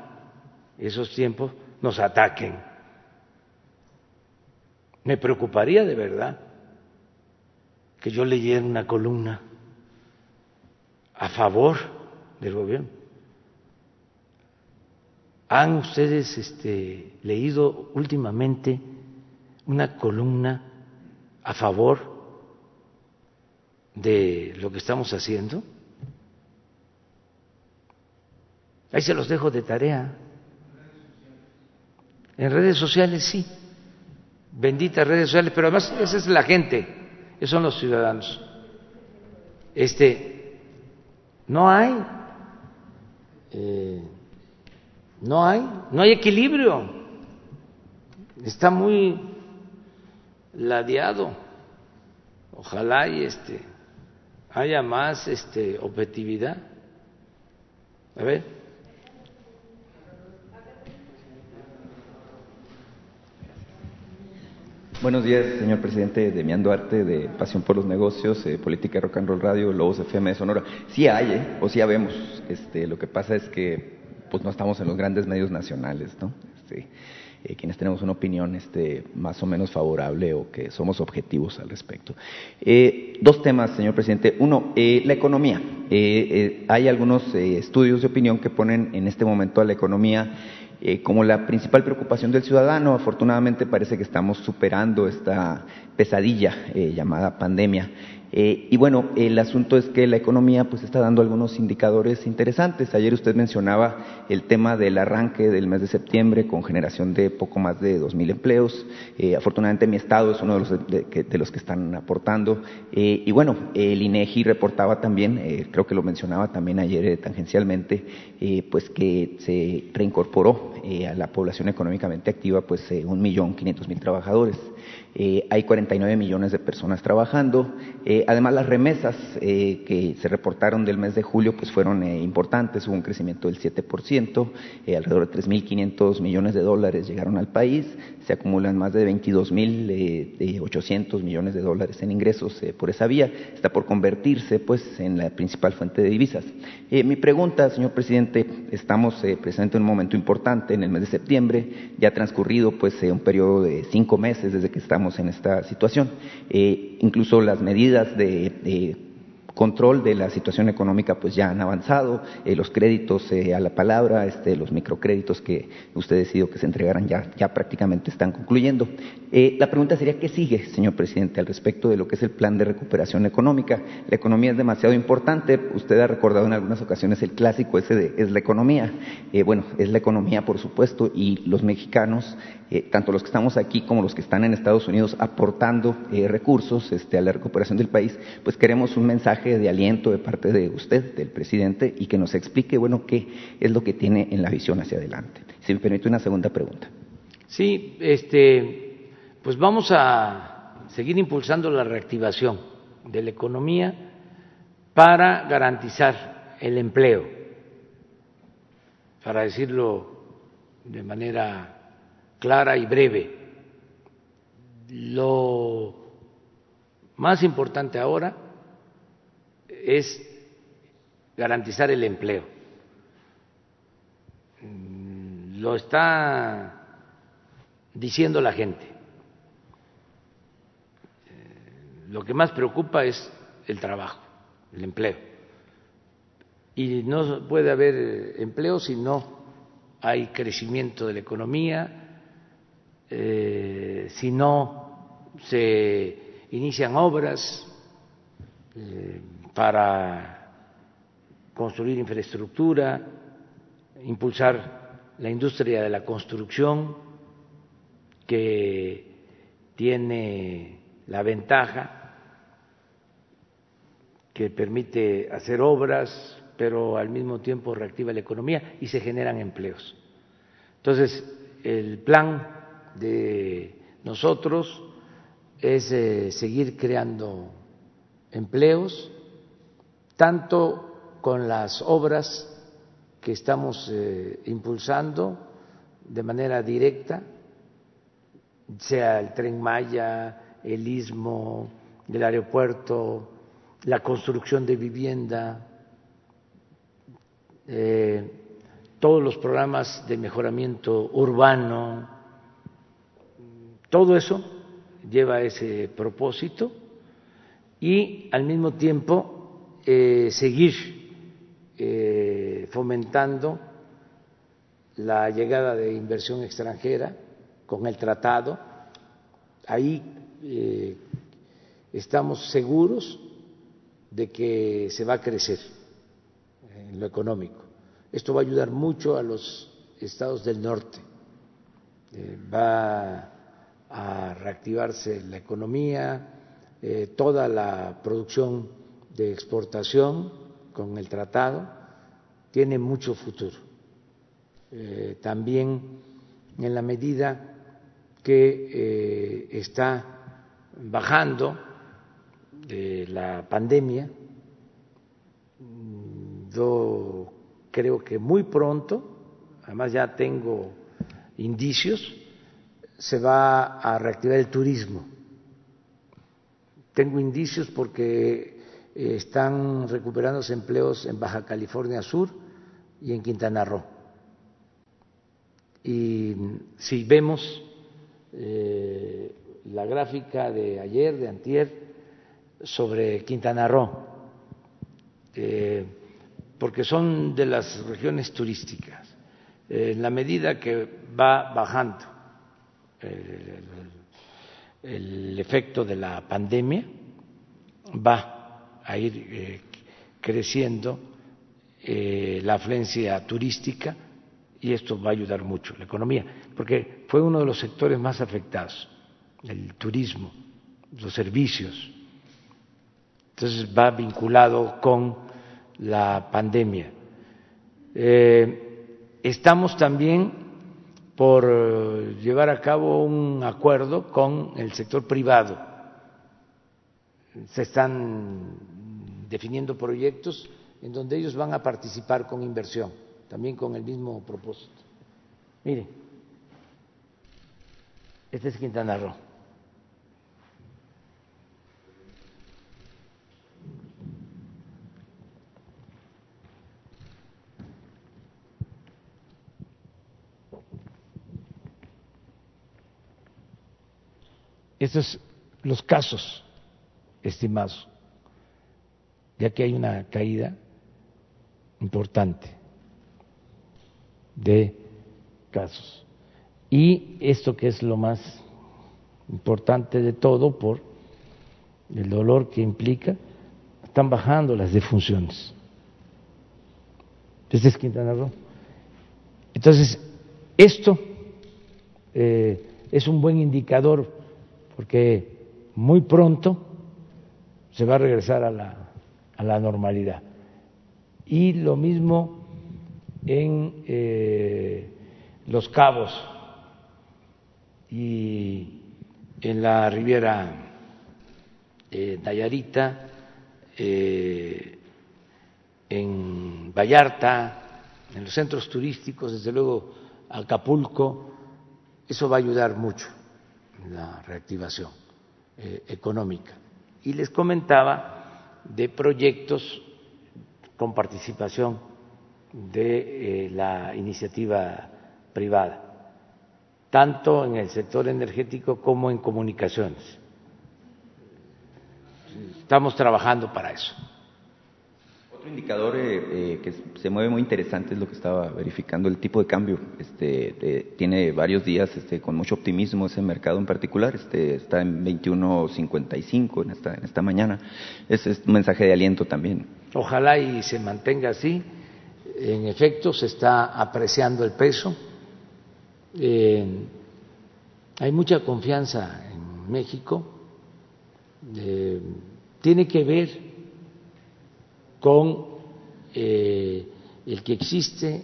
esos tiempos nos ataquen. Me preocuparía de verdad que yo leyera una columna a favor del gobierno. ¿Han ustedes este, leído últimamente una columna a favor de lo que estamos haciendo? Ahí se los dejo de tarea. En redes sociales sí, benditas redes sociales, pero además esa es la gente, esos son los ciudadanos. Este, no hay, eh, no hay, no hay equilibrio, está muy ladeado. Ojalá y este haya más este objetividad. A ver. Buenos días, señor presidente. Demián Duarte, de Pasión por los Negocios, eh, Política Rock and Roll Radio, Lobos FM de Sonora. Sí hay, ¿eh? o sí habemos. Este, lo que pasa es que pues no estamos en los grandes medios nacionales, ¿no? Este, eh, quienes tenemos una opinión este, más o menos favorable o que somos objetivos al respecto. Eh, dos temas, señor presidente. Uno, eh, la economía. hay algunos estudios de opinión que ponen en este momento a la economía eh, como la principal preocupación del ciudadano. Afortunadamente parece que estamos superando esta pesadilla eh, llamada pandemia. Eh, y bueno, el asunto es que la economía pues está dando algunos indicadores interesantes. Ayer usted mencionaba el tema del arranque del mes de septiembre con generación de poco más de dos mil empleos. Eh, afortunadamente mi estado es uno de los, de, los que están aportando. Eh, y bueno, el INEGI reportaba también, creo que lo mencionaba también ayer tangencialmente, pues que se reincorporó a la población económicamente activa pues un millón quinientos mil trabajadores. Eh, hay 49 millones de personas trabajando. Eh, además, las remesas eh, que se reportaron del mes de julio pues fueron importantes, hubo un crecimiento del 7%, alrededor de 3.500 millones de dólares llegaron al país, se acumulan más de 22.800 millones de dólares en ingresos por esa vía, está por convertirse pues en la principal fuente de divisas. mi pregunta, señor presidente, estamos precisamente en un momento importante, en el mes de septiembre, ya ha transcurrido pues un periodo de cinco meses desde que estamos en esta situación. Eh, incluso las medidas de, control de la situación económica pues ya han avanzado, eh, los créditos eh, a la palabra, este, los microcréditos que usted decidió que se entregaran ya, ya prácticamente están concluyendo. la pregunta sería, ¿qué sigue, señor presidente, al respecto de lo que es el plan de recuperación económica? La economía es demasiado importante, usted ha recordado en algunas ocasiones el clásico ese de es la economía. bueno, es la economía, por supuesto, y los mexicanos eh, tanto los que estamos aquí como los que están en Estados Unidos aportando eh, recursos este, a la recuperación del país, pues queremos un mensaje de aliento de parte de usted, del presidente, y que nos explique, bueno, qué es lo que tiene en la visión hacia adelante. Si me permite una segunda pregunta. Sí, este, pues vamos a seguir impulsando la reactivación de la economía para garantizar el empleo, para decirlo de manera clara y breve. Lo más importante ahora es garantizar el empleo. Lo está diciendo la gente. Lo que más preocupa es el trabajo, el empleo. Y no puede haber empleo si no hay crecimiento de la economía, eh, si no se inician obras eh, para construir infraestructura, impulsar la industria de la construcción que tiene la ventaja que permite hacer obras, pero al mismo tiempo reactiva la economía y se generan empleos. Entonces, el plan de nosotros es eh, seguir creando empleos, tanto con las obras que estamos eh, impulsando de manera directa, sea el tren Maya, el istmo, el aeropuerto, la construcción de vivienda, eh, todos los programas de mejoramiento urbano, todo eso lleva ese propósito y al mismo tiempo eh, seguir eh, fomentando la llegada de inversión extranjera con el tratado. Ahí estamos seguros de que se va a crecer en lo económico. Esto va a ayudar mucho a los estados del norte. Eh, va a reactivarse la economía, eh, toda la producción de exportación con el tratado tiene mucho futuro. Eh, también en la medida que está bajando la pandemia. Yo creo que muy pronto, además ya tengo indicios, se va a reactivar el turismo. Tengo indicios porque eh, están recuperándose empleos en Baja California Sur y en Quintana Roo. Y si vemos eh, la gráfica de ayer, de antier, sobre Quintana Roo, eh, porque son de las regiones turísticas. en la medida que va bajando el, efecto de la pandemia, va a ir eh, creciendo eh, la afluencia turística y esto va a ayudar mucho la economía, porque fue uno de los sectores más afectados, el turismo, los servicios, entonces va vinculado con la pandemia. Eh, estamos también por llevar a cabo un acuerdo con el sector privado. Se están definiendo proyectos en donde ellos van a participar con inversión, también con el mismo propósito. Mire, este es Quintana Roo. Estos son los casos estimados, ya que hay una caída importante de casos. Y esto que es lo más importante de todo por el dolor que implica, están bajando las defunciones. Este es Quintana Roo. Entonces, esto eh, es un buen indicador porque muy pronto se va a regresar a la, a la normalidad. Y lo mismo en eh, Los Cabos y en la Riviera eh, Nayarita, eh, en Vallarta, en los centros turísticos, desde luego Acapulco, eso va a ayudar mucho la reactivación eh, económica. Y les comentaba de proyectos con participación de eh, la iniciativa privada, tanto en el sector energético como en comunicaciones. Estamos trabajando para eso. Otro indicador eh, eh, que se mueve muy interesante es lo que estaba verificando, el tipo de cambio. Este, tiene varios días este, con mucho optimismo ese mercado en particular. Este, está en 21.55 en esta, en esta mañana. Ese es un mensaje de aliento también. Ojalá y se mantenga así. En efecto, se está apreciando el peso. Eh, hay mucha confianza en México. tiene que ver con eh, el que existe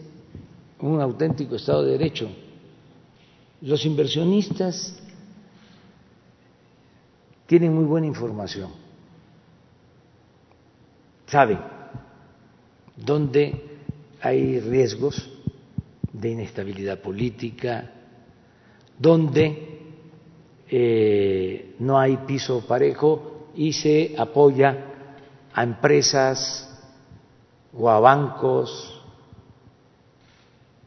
un auténtico Estado de Derecho. Los inversionistas tienen muy buena información, saben dónde hay riesgos de inestabilidad política, donde eh, no hay piso parejo y se apoya a empresas o a bancos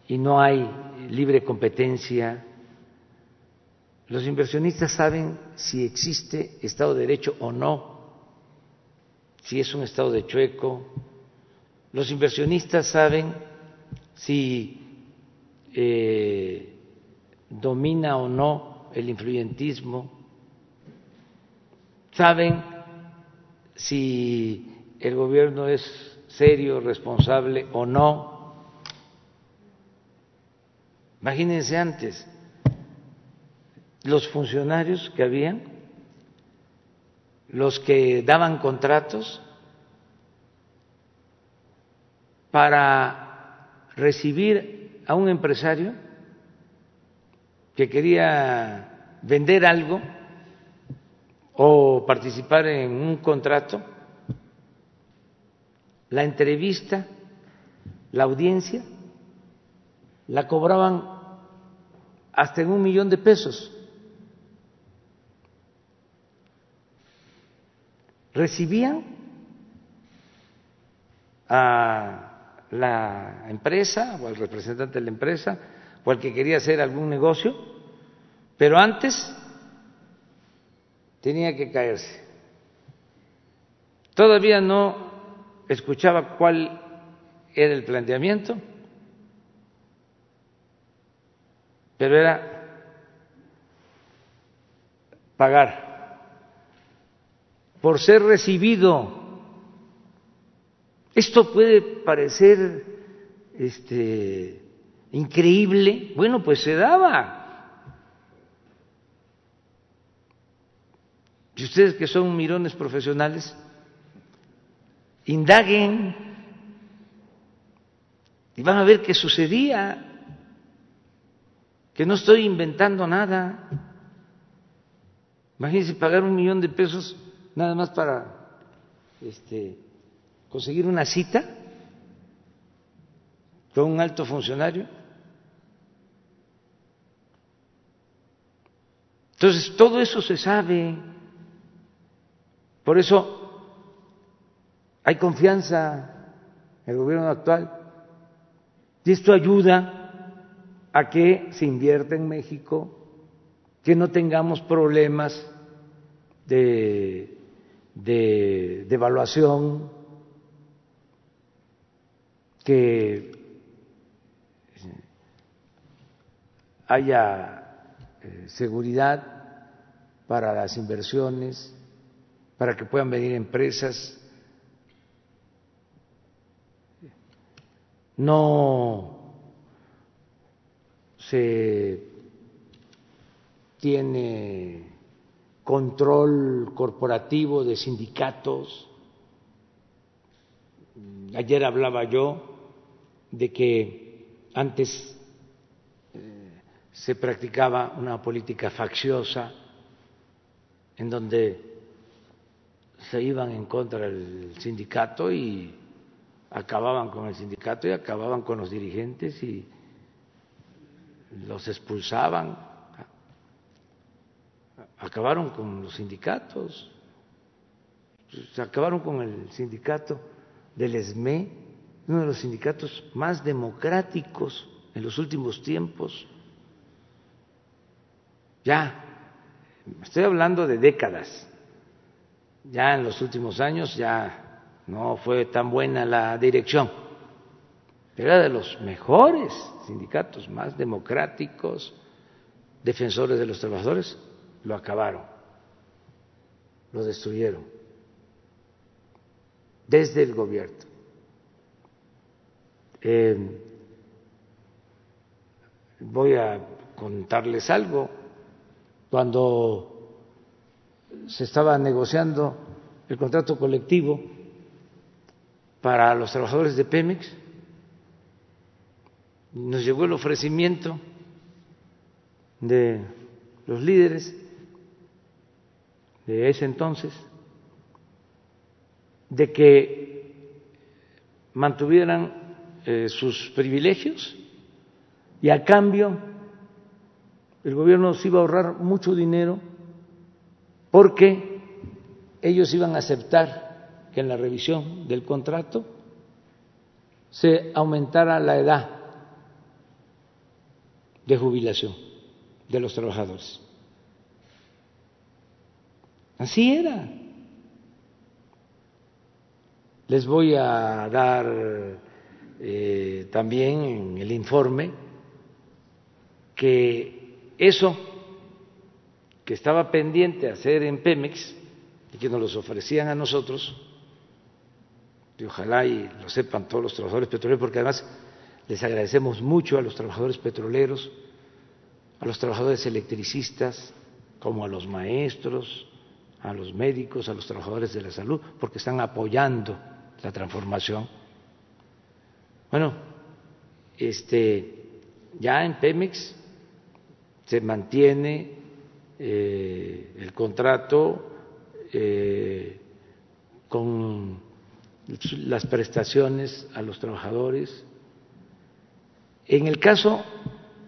y no hay libre competencia. Los inversionistas saben si existe Estado de Derecho o no, si es un Estado de chueco. Los inversionistas saben si eh, domina o no el influyentismo. Saben si el gobierno es serio, responsable o no. Imagínense antes, los funcionarios que habían, los que daban contratos para recibir a un empresario que quería vender algo o participar en un contrato, la entrevista, la audiencia, la cobraban hasta en un millón de pesos. Recibían a la empresa o al representante de la empresa o al que quería hacer algún negocio, pero antes tenía que caerse. Todavía no escuchaba cuál era el planteamiento, pero era pagar por ser recibido. Esto puede parecer este increíble, bueno, pues se daba. Y ustedes que son mirones profesionales, indaguen y van a ver que sucedía, que no estoy inventando nada. Imagínense pagar un millón de pesos nada más para este, conseguir una cita con un alto funcionario. Entonces, todo eso se sabe. Por eso hay confianza en el gobierno actual. Y esto ayuda a que se invierta en México, que no tengamos problemas de, de, evaluación, que haya eh, seguridad para las inversiones, para que puedan venir empresas. No se tiene control corporativo de sindicatos. Ayer hablaba yo de que antes eh, se practicaba una política facciosa en donde se iban en contra del sindicato y acababan con el sindicato y acababan con los dirigentes y los expulsaban, acabaron con los sindicatos, se acabaron con el sindicato del ESME, uno de los sindicatos más democráticos en los últimos tiempos. Ya, estoy hablando de décadas, ya en los últimos años ya no fue tan buena la dirección, pero era de los mejores sindicatos, más democráticos, defensores de los trabajadores, lo acabaron, lo destruyeron desde el gobierno. Eh, voy a contarles algo. Cuando se estaba negociando el contrato colectivo para los trabajadores de Pemex, nos llegó el ofrecimiento de los líderes de ese entonces de que mantuvieran eh, sus privilegios y a cambio el gobierno se iba a ahorrar mucho dinero porque ellos iban a aceptar que en la revisión del contrato se aumentara la edad de jubilación de los trabajadores. Así era. Les voy a dar eh, también el informe que eso que estaba pendiente hacer en Pemex y que nos los ofrecían a nosotros, y ojalá y lo sepan todos los trabajadores petroleros, porque además les agradecemos mucho a los trabajadores petroleros, a los trabajadores electricistas, como a los maestros, a los médicos, a los trabajadores de la salud, porque están apoyando la transformación. Bueno, este, ya en Pemex se mantiene eh, el contrato eh, con las prestaciones a los trabajadores. En el caso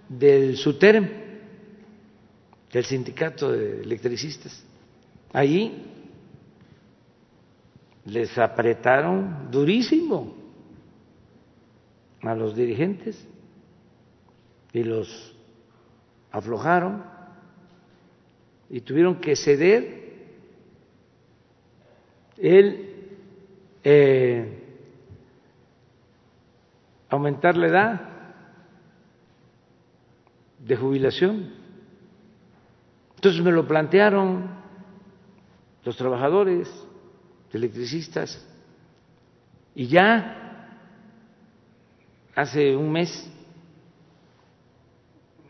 del SUTERM, del sindicato de electricistas, ahí les apretaron durísimo a los dirigentes y los aflojaron y tuvieron que ceder el eh, aumentar la edad de jubilación. Entonces me lo plantearon los trabajadores, electricistas, y ya hace un mes,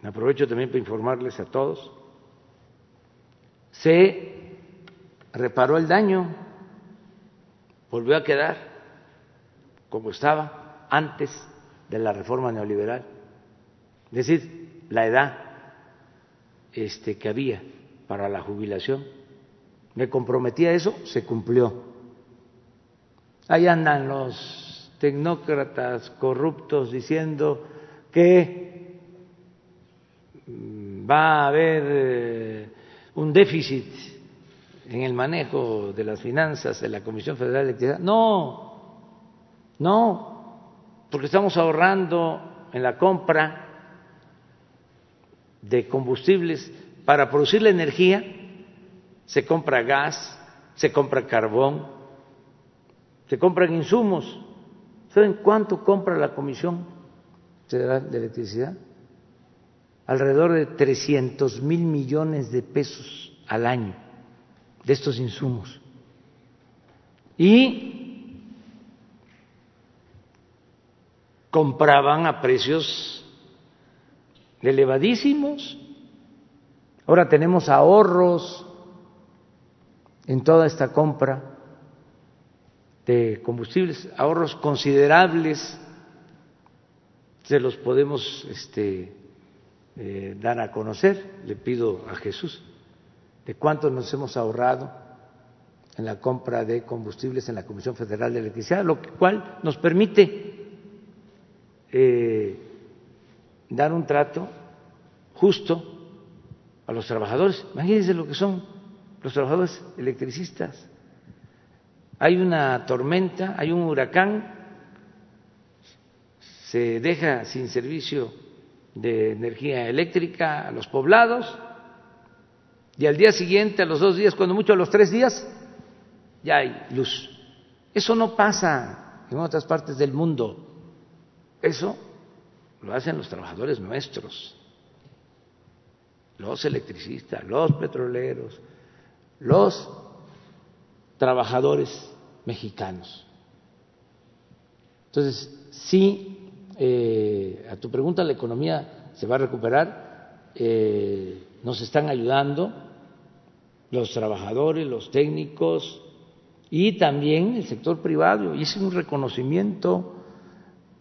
aprovecho también para informarles a todos, se reparó el daño, volvió a quedar como estaba antes de la reforma neoliberal, es decir, la edad este, que había para la jubilación. Me comprometí a eso, se cumplió. Ahí andan los tecnócratas corruptos diciendo que mm, va a haber eh, un déficit en el manejo de las finanzas de la Comisión Federal de Electricidad. No, no, porque estamos ahorrando en la compra de combustibles para producir la energía, se compra gas, se compra carbón, se compran insumos. ¿Saben cuánto compra la Comisión Federal de Electricidad? Alrededor de 300 mil millones de pesos al año de estos insumos. Y compraban a precios elevadísimos. Ahora tenemos ahorros en toda esta compra de combustibles, ahorros considerables, se los podemos este, eh, dar a conocer, le pido a Jesús, de cuánto nos hemos ahorrado en la compra de combustibles en la Comisión Federal de Electricidad, lo cual nos permite eh, dar un trato justo a los trabajadores. Imagínense lo que son los trabajadores electricistas. Hay una tormenta, hay un huracán, se deja sin servicio de energía eléctrica a los poblados y al día siguiente, a los dos días, cuando mucho a los tres días, ya hay luz. Eso no pasa en otras partes del mundo. Eso lo hacen los trabajadores nuestros, los electricistas, los petroleros, los trabajadores mexicanos. Entonces, sí, eh, a tu pregunta, la economía se va a recuperar, eh, nos están ayudando los trabajadores, los técnicos y también el sector privado. Hice un reconocimiento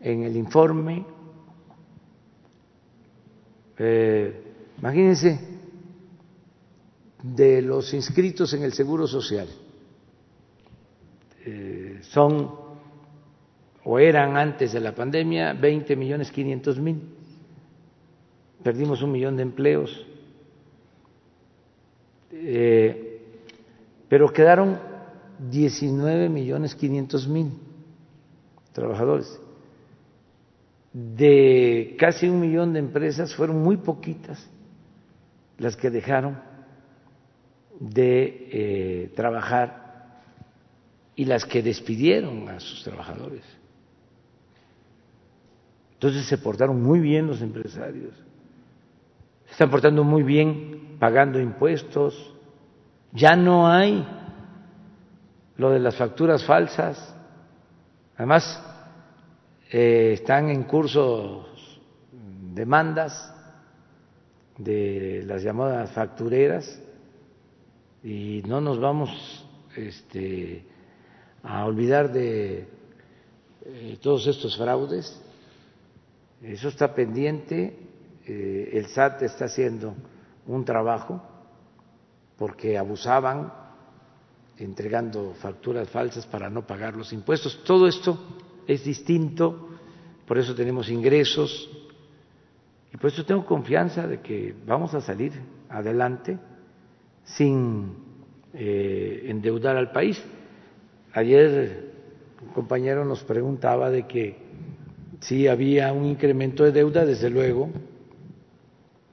en el informe. Eh, imagínense, de los inscritos en el Seguro Social, son o eran antes de la pandemia 20 millones 500 mil. Perdimos un millón de empleos. Eh, pero quedaron 19 millones 500 mil trabajadores. De casi un millón de empresas fueron muy poquitas las que dejaron de eh, trabajar y las que despidieron a sus trabajadores. Entonces se portaron muy bien los empresarios, se están portando muy bien pagando impuestos, ya no hay lo de las facturas falsas, además eh, están en curso demandas de las llamadas factureras y no nos vamos este, a olvidar de eh, todos estos fraudes. Eso está pendiente. Eh, el SAT está haciendo un trabajo porque abusaban entregando facturas falsas para no pagar los impuestos. Todo esto es distinto, por eso tenemos ingresos y por eso tengo confianza de que vamos a salir adelante sin eh, endeudar al país. Ayer un compañero nos preguntaba de que si había un incremento de deuda, desde luego,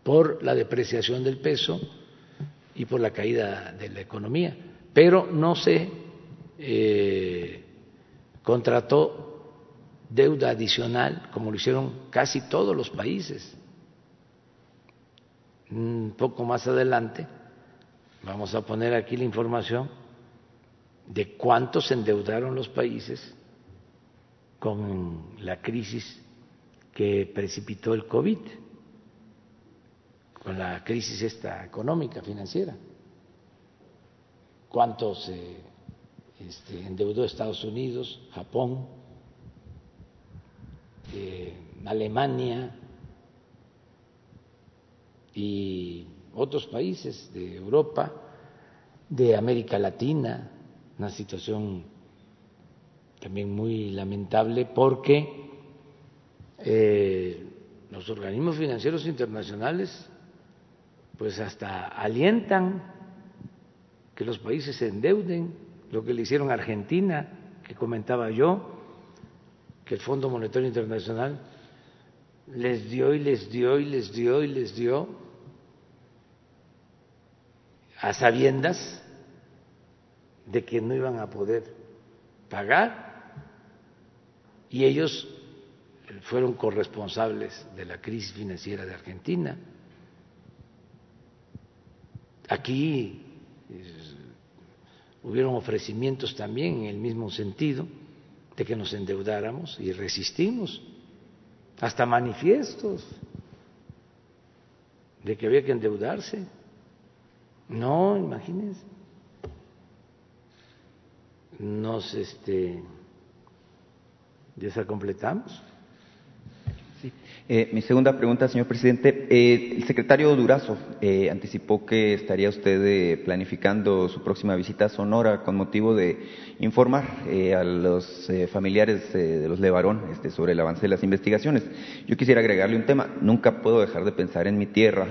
por la depreciación del peso y por la caída de la economía, pero no se eh, contrató deuda adicional como lo hicieron casi todos los países. Un poco más adelante Vamos a poner aquí la información de cuánto se endeudaron los países con la crisis que precipitó el COVID, con la crisis esta económica, financiera. Cuánto se este, endeudó Estados Unidos, Japón, eh, Alemania y otros países de Europa, de América Latina, una situación también muy lamentable porque eh, los organismos financieros internacionales pues hasta alientan que los países se endeuden, lo que le hicieron a Argentina, que comentaba yo, que el Fondo Monetario Internacional les dio y les dio y les dio y les dio a sabiendas de que no iban a poder pagar y ellos fueron corresponsables de la crisis financiera de Argentina. Aquí hubieron ofrecimientos también en el mismo sentido de que nos endeudáramos y resistimos, hasta manifiestos de que había que endeudarse. No, imagínense. Nos este, desacompletamos. Eh, mi segunda pregunta, señor presidente. Eh, el secretario Durazo eh, anticipó que estaría usted planificando su próxima visita a Sonora con motivo de informar a los familiares de los Levarón este, sobre el avance de las investigaciones. Yo quisiera agregarle un tema. Nunca puedo dejar de pensar en mi tierra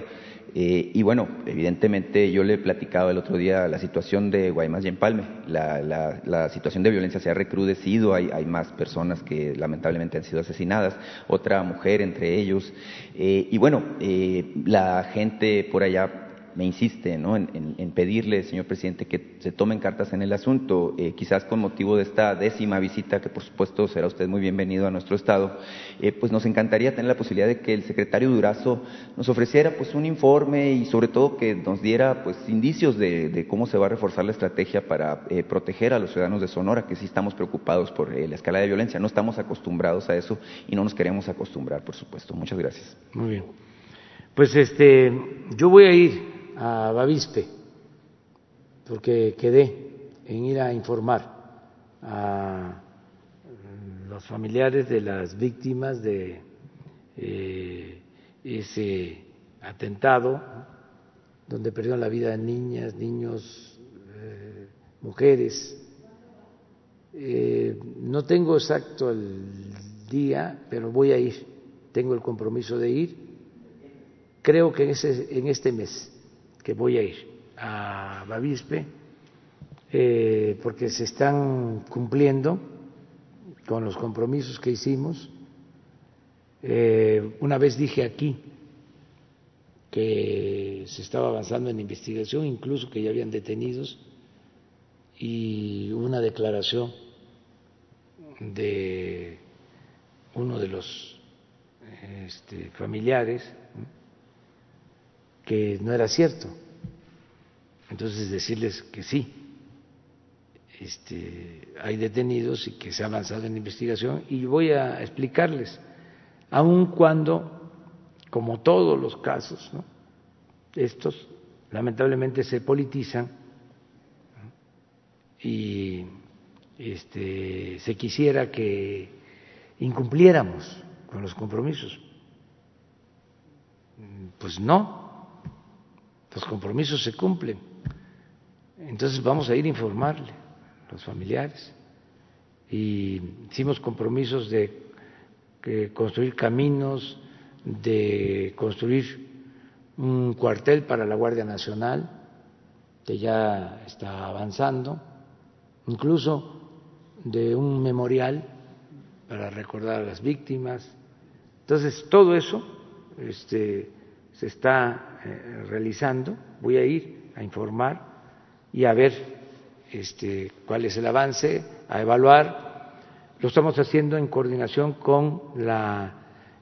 eh, y bueno, evidentemente yo le he platicado el otro día la situación de Guaymas y Empalme. La, la, situación de violencia se ha recrudecido, hay, hay, más personas que lamentablemente han sido asesinadas, otra mujer entre ellos. Eh, y bueno, eh, la gente por allá me insiste ¿no? en, pedirle, señor presidente, que se tomen cartas en el asunto, eh, quizás con motivo de esta décima visita, que por supuesto será usted muy bienvenido a nuestro Estado, eh, pues nos encantaría tener la posibilidad de que el secretario Durazo nos ofreciera pues un informe y sobre todo que nos diera pues indicios de, cómo se va a reforzar la estrategia para eh, proteger a los ciudadanos de Sonora, que sí estamos preocupados por la escala de violencia, no estamos acostumbrados a eso y no nos queremos acostumbrar, por supuesto. Muchas gracias. Muy bien. Pues este, yo voy a ir a Bavispe, porque quedé en ir a informar a los familiares de las víctimas de eh, ese atentado, donde perdieron la vida niñas, niños, eh, mujeres. Eh, no tengo exacto el día, pero voy a ir. Tengo el compromiso de ir. Creo que en, este mes que voy a ir a Bavispe, eh, porque se están cumpliendo con los compromisos que hicimos. Eh, una vez dije aquí que se estaba avanzando en investigación, incluso que ya habían detenidos, y una declaración de uno de los este, familiares que no era cierto. Entonces decirles que sí, este, hay detenidos y que se ha avanzado en la investigación y voy a explicarles, aun cuando, como todos los casos, estos lamentablemente se politizan y este, se quisiera que incumpliéramos con los compromisos. Pues no, los compromisos se cumplen. Entonces vamos a ir a informarle a los familiares. Y hicimos compromisos de construir caminos, de construir un cuartel para la Guardia Nacional, que ya está avanzando, incluso de un memorial para recordar a las víctimas. Entonces, todo eso este, se está eh, realizando. Voy a ir a informar y a ver este, cuál es el avance, a evaluar. Lo estamos haciendo en coordinación con la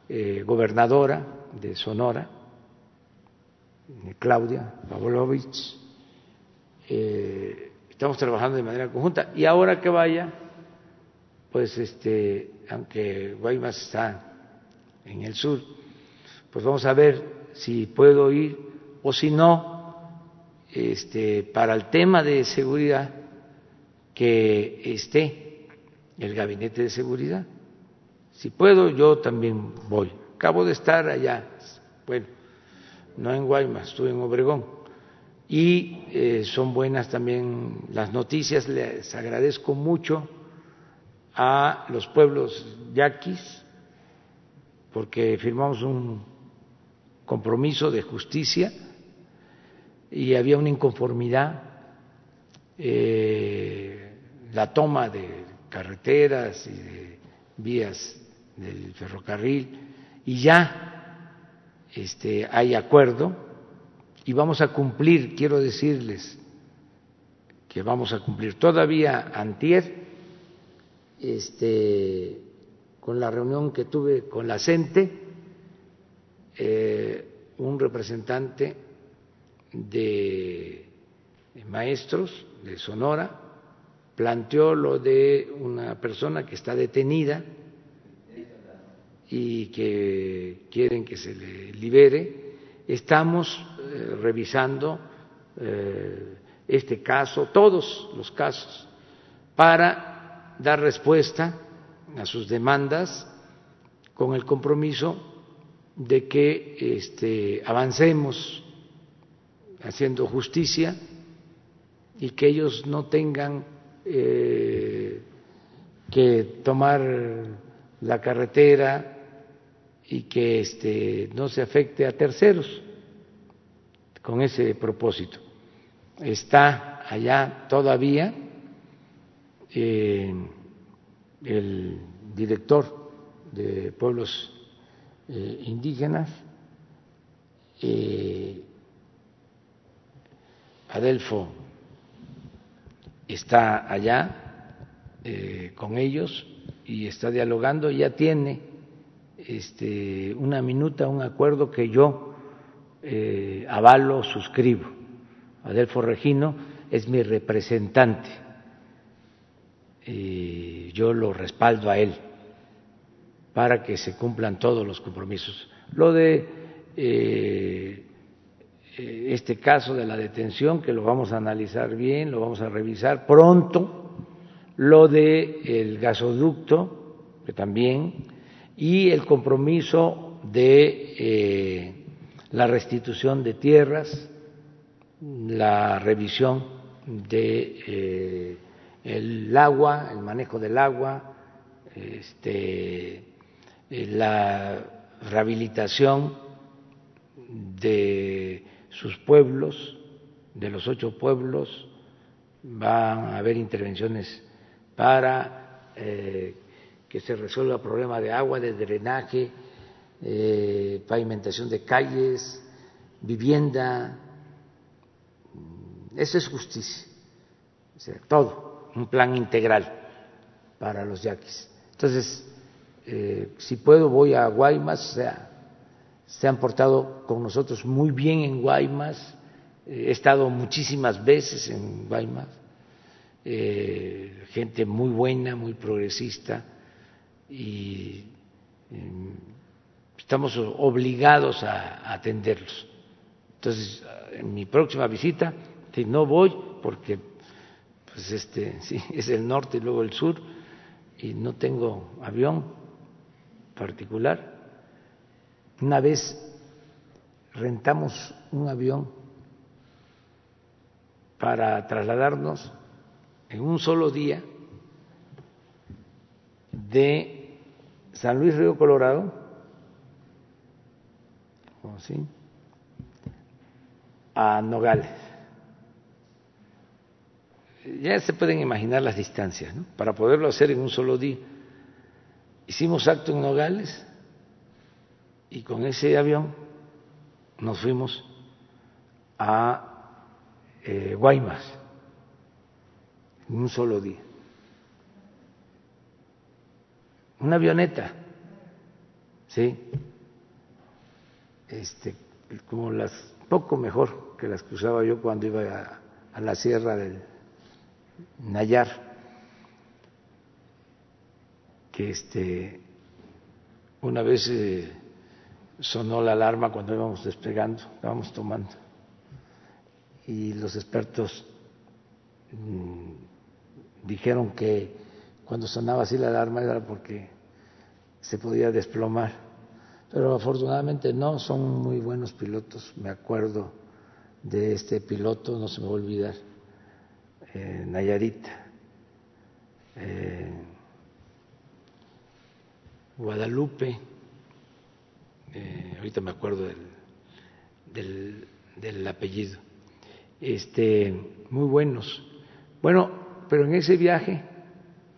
eh, gobernadora de Sonora, Claudia Pavlovich. Eh, estamos trabajando de manera conjunta y ahora que vaya, pues este, aunque Guaymas está en el sur, pues vamos a ver si puedo ir o si no, este, para el tema de seguridad, que esté el gabinete de seguridad. Si puedo, yo también voy. Acabo de estar allá, bueno, no en Guaymas, estuve en Obregón. Y eh, son buenas también las noticias, les agradezco mucho a los pueblos yaquis, porque firmamos un compromiso de justicia y había una inconformidad, eh, la toma de carreteras y de vías del ferrocarril. Y ya este, hay acuerdo y vamos a cumplir, quiero decirles que vamos a cumplir. Todavía antier este, con la reunión que tuve con la CENTE, eh, un representante de maestros de Sonora planteó lo de una persona que está detenida y que quieren que se le libere. Estamos eh, revisando eh, este caso, todos los casos, para dar respuesta a sus demandas con el compromiso de que este, avancemos haciendo justicia y que ellos no tengan eh, que tomar la carretera y que este, no se afecte a terceros con ese propósito. Está allá todavía eh, el director de pueblos eh, indígenas, eh, Adelfo está allá con ellos y está dialogando, ya tiene este, una minuta, un acuerdo que yo avalo, suscribo. Adelfo Regino es mi representante yo lo respaldo a él para que se cumplan todos los compromisos. Lo de eh, eh, este caso de la detención, que lo vamos a analizar bien, lo vamos a revisar pronto, lo de el gasoducto, que también, y el compromiso de eh, la restitución de tierras, la revisión de el agua, el manejo del agua, este, la rehabilitación de sus pueblos, de los ocho pueblos, van a haber intervenciones para eh, que se resuelva el problema de agua, de drenaje, eh, pavimentación de calles, vivienda. Eso es justicia, todo, un plan integral para los yaquis. Entonces, eh, si puedo voy a Guaymas, se han portado con nosotros muy bien en Guaymas, eh, he estado muchísimas veces en Guaymas, eh, gente muy buena, muy progresista y estamos obligados a, atenderlos. Entonces, en mi próxima visita, si no voy porque pues este, [laughs] sí, es el norte y luego el sur y no tengo avión, particular. Una vez rentamos un avión para trasladarnos en un solo día de San Luis Río Colorado a Nogales. Ya se pueden imaginar las distancias, ¿no? Para poderlo hacer en un solo día. Hicimos acto en Nogales y con ese avión nos fuimos a eh, Guaymas en un solo día. Una avioneta, sí, este, como las poco mejor que las que usaba yo cuando iba a, a la sierra del Nayar que este, una vez eh, sonó la alarma cuando íbamos despegando, estábamos tomando, y los expertos mm, dijeron que cuando sonaba así la alarma era porque se podía desplomar, pero afortunadamente no, son muy buenos pilotos, me acuerdo de este piloto, no se me va a olvidar, eh, Nayarita. Eh, Guadalupe, eh, ahorita me acuerdo del, del, apellido, este, muy buenos. Bueno, pero en ese viaje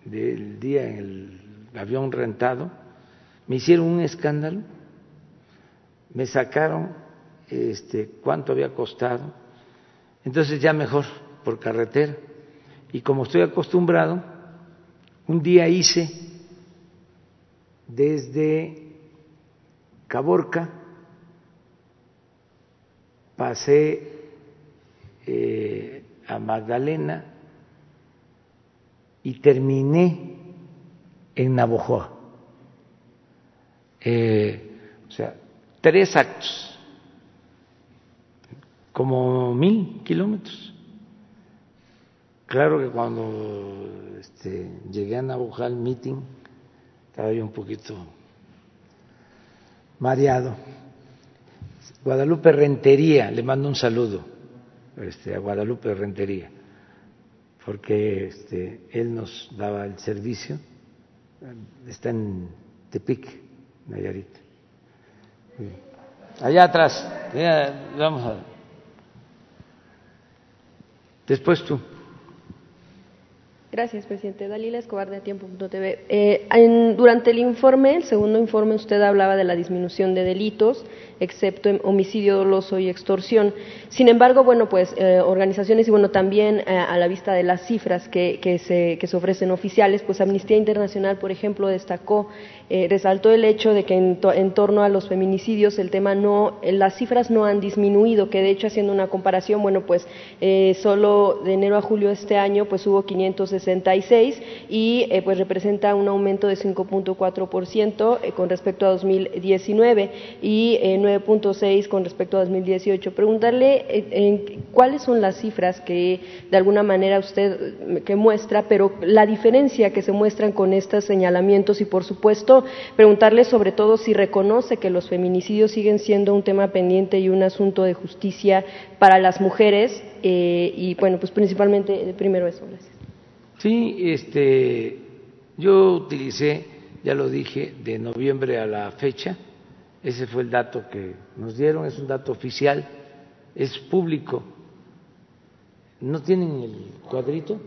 del día en el avión rentado, me hicieron un escándalo, me sacaron este, cuánto había costado, entonces ya mejor por carretera. Y como estoy acostumbrado, un día hice desde Caborca, pasé eh, a Magdalena y terminé en Navojoa. Eh, o sea, tres actos, como mil kilómetros. Claro que cuando este, llegué a Navojoa al meeting, estaba yo un poquito mareado. Guadalupe Rentería, le mando un saludo este, a Guadalupe Rentería, porque este, él nos daba el servicio, está en Tepic, Nayarit. Allá atrás, vamos a. Después tú. Gracias, presidente. Dalila Escobar de Tiempo.tv. Eh, durante el informe, el segundo informe, usted hablaba de la disminución de delitos, excepto homicidio doloso y extorsión. Sin embargo, bueno, pues eh, organizaciones y bueno, también eh, a la vista de las cifras que, que, se, que se ofrecen oficiales, pues Amnistía Internacional, por ejemplo, destacó eh, resaltó el hecho de que en, torno a los feminicidios el tema no, las cifras no han disminuido, que de hecho haciendo una comparación, bueno, pues solo de enero a julio de este año pues hubo 566 y eh, pues representa un aumento de 5.4% eh, con respecto a 2019 y 9.6 con respecto a 2018. Preguntarle cuáles son las cifras que de alguna manera usted que muestra, pero la diferencia que se muestran con estos señalamientos y por supuesto preguntarle sobre todo si reconoce que los feminicidios siguen siendo un tema pendiente y un asunto de justicia para las mujeres eh, y bueno, pues principalmente eh, primero eso. Gracias. Sí, este, yo utilicé, ya lo dije, de noviembre a la fecha. Ese fue el dato que nos dieron, es un dato oficial, es público. ¿No tienen el cuadrito?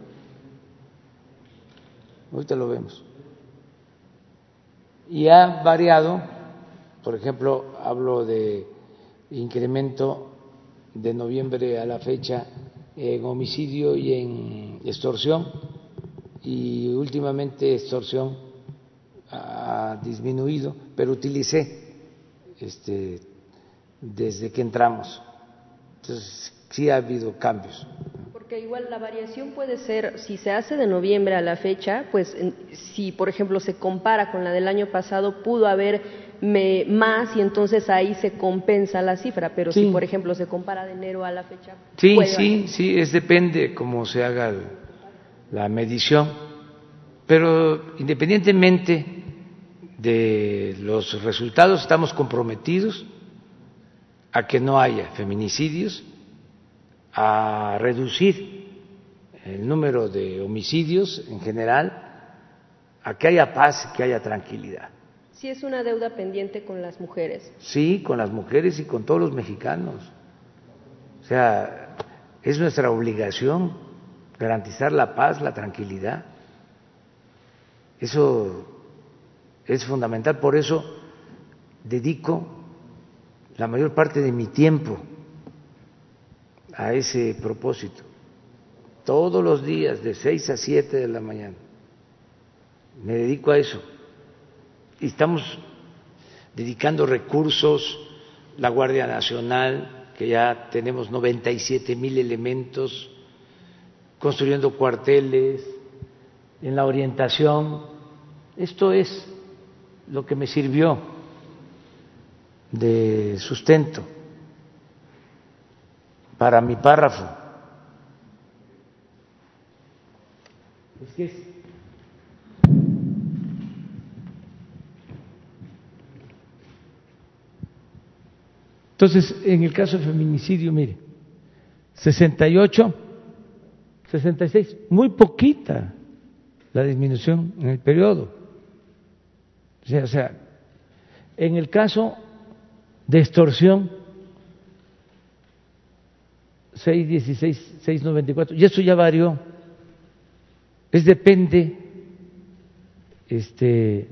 Ahorita lo vemos y ha variado, por ejemplo, hablo de incremento de noviembre a la fecha en homicidio y en extorsión, y últimamente extorsión ha disminuido, pero utilicé este, desde que entramos. Entonces, sí ha habido cambios. Porque igual la variación puede ser, si se hace de noviembre a la fecha, pues si por ejemplo se compara con la del año pasado, pudo haber más y entonces ahí se compensa la cifra, pero si por ejemplo se compara de enero a la fecha. Sí, sí, sí, es depende cómo se haga la medición, pero independientemente de los resultados, estamos comprometidos a que no haya feminicidios a reducir el número de homicidios en general, a que haya paz, que haya tranquilidad. Sí es una deuda pendiente con las mujeres. Sí, con las mujeres y con todos los mexicanos. O sea, es nuestra obligación garantizar la paz, la tranquilidad. Eso es fundamental, por eso dedico la mayor parte de mi tiempo a ese propósito, todos los días de seis a siete de la mañana. Me dedico a eso. Y estamos dedicando recursos, la Guardia Nacional, que ya tenemos 97 mil elementos, construyendo cuarteles, en la orientación. Esto es lo que me sirvió de sustento para mi párrafo. Entonces, en el caso de feminicidio, mire, 68, 66, muy poquita la disminución en el periodo. O sea, o sea en el caso de extorsión, 616, 694, y eso ya varió. Es depende este,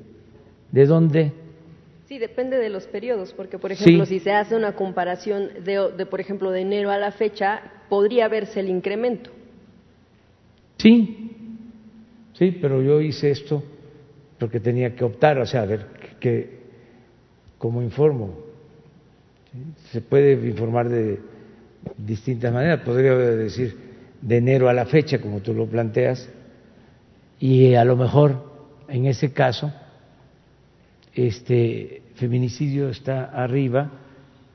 de dónde. Sí, depende de los periodos, porque por ejemplo, si se hace una comparación de, de, por ejemplo, de enero a la fecha, podría verse el incremento. Sí, sí, pero yo hice esto porque tenía que optar, o sea, a ver, que, como informo, se puede informar de distintas maneras, podría decir de enero a la fecha, como tú lo planteas, y a lo mejor en ese caso este feminicidio está arriba,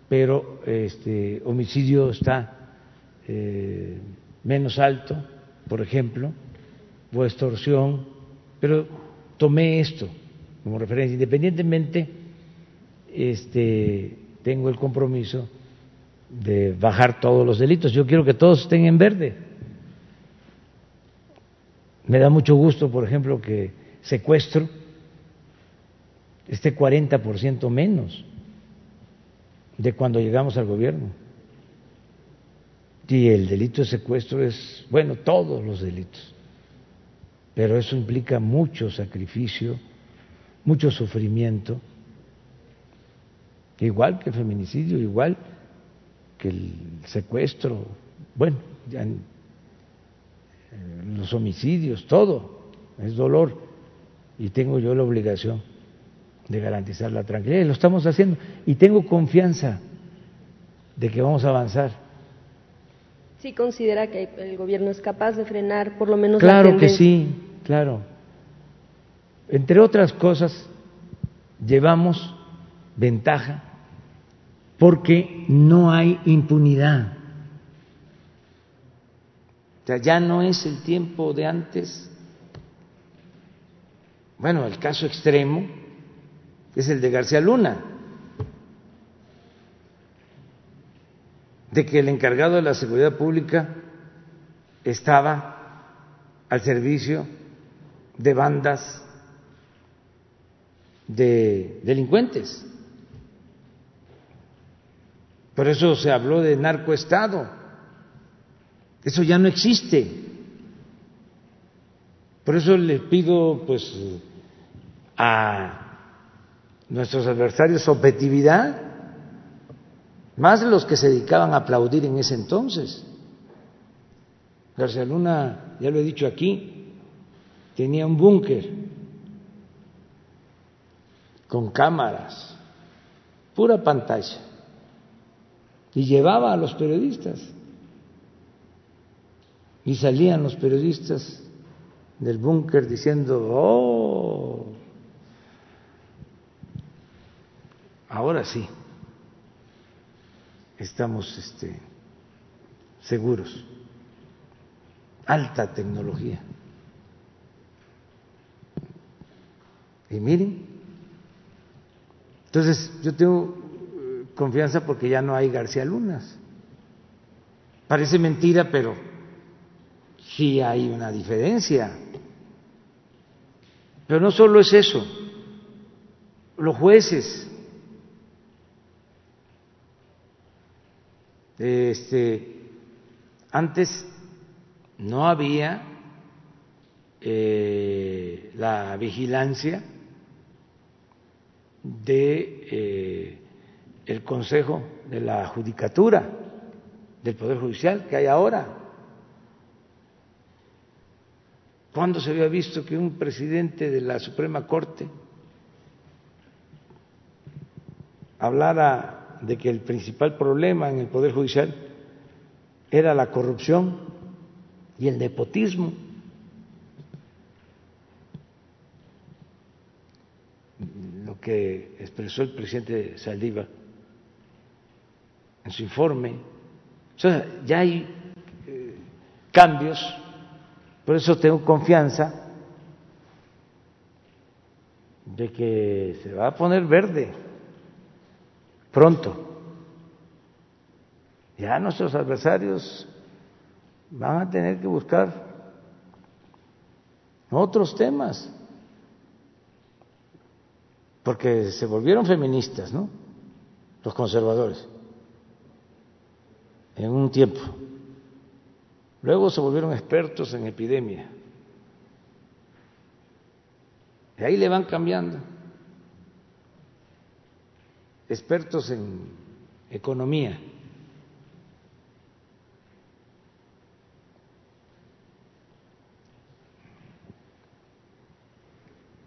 pero este homicidio está eh, menos alto, por ejemplo, o extorsión, pero tomé esto como referencia, independientemente este, tengo el compromiso de bajar todos los delitos. Yo quiero que todos estén en verde. Me da mucho gusto, por ejemplo, que secuestro esté 40% menos de cuando llegamos al gobierno. Y el delito de secuestro es, bueno, todos los delitos, pero eso implica mucho sacrificio, mucho sufrimiento, igual que el feminicidio, igual que el secuestro, bueno, ya, eh, los homicidios, todo es dolor y tengo yo la obligación de garantizar la tranquilidad y lo estamos haciendo y tengo confianza de que vamos a avanzar. ¿Sí considera que el gobierno es capaz de frenar por lo menos claro que sí, claro. Entre otras cosas, llevamos ventaja porque no hay impunidad. O sea, ya no es el tiempo de antes. Bueno, el caso extremo es el de García Luna, de que el encargado de la seguridad pública estaba al servicio de bandas de delincuentes. Por eso se habló de narcoestado. Eso ya no existe. Por eso le pido pues a nuestros adversarios objetividad, más los que se dedicaban a aplaudir en ese entonces. García Luna, ya lo he dicho aquí, tenía un búnker con cámaras, pura pantalla y llevaba a los periodistas. Y salían los periodistas del búnker diciendo, oh, ahora sí, estamos este, seguros. Alta tecnología. Y miren, entonces yo tengo confianza porque ya no hay García Lunas. Parece mentira, pero sí hay una diferencia. Pero no solo es eso, los jueces, este, antes no había eh, la vigilancia de eh, el Consejo de la Judicatura del Poder Judicial que hay ahora. ¿Cuándo se había visto que un presidente de la Suprema Corte hablara de que el principal problema en el Poder Judicial era la corrupción y el nepotismo? Lo que expresó el presidente Saldívar en su informe. Ya hay eh, cambios, por eso tengo confianza de que se va a poner verde pronto. Ya nuestros adversarios van a tener que buscar otros temas, porque se volvieron feministas, ¿no? Los conservadores en un tiempo. Luego se volvieron expertos en epidemia. Y ahí le van cambiando. Expertos en economía.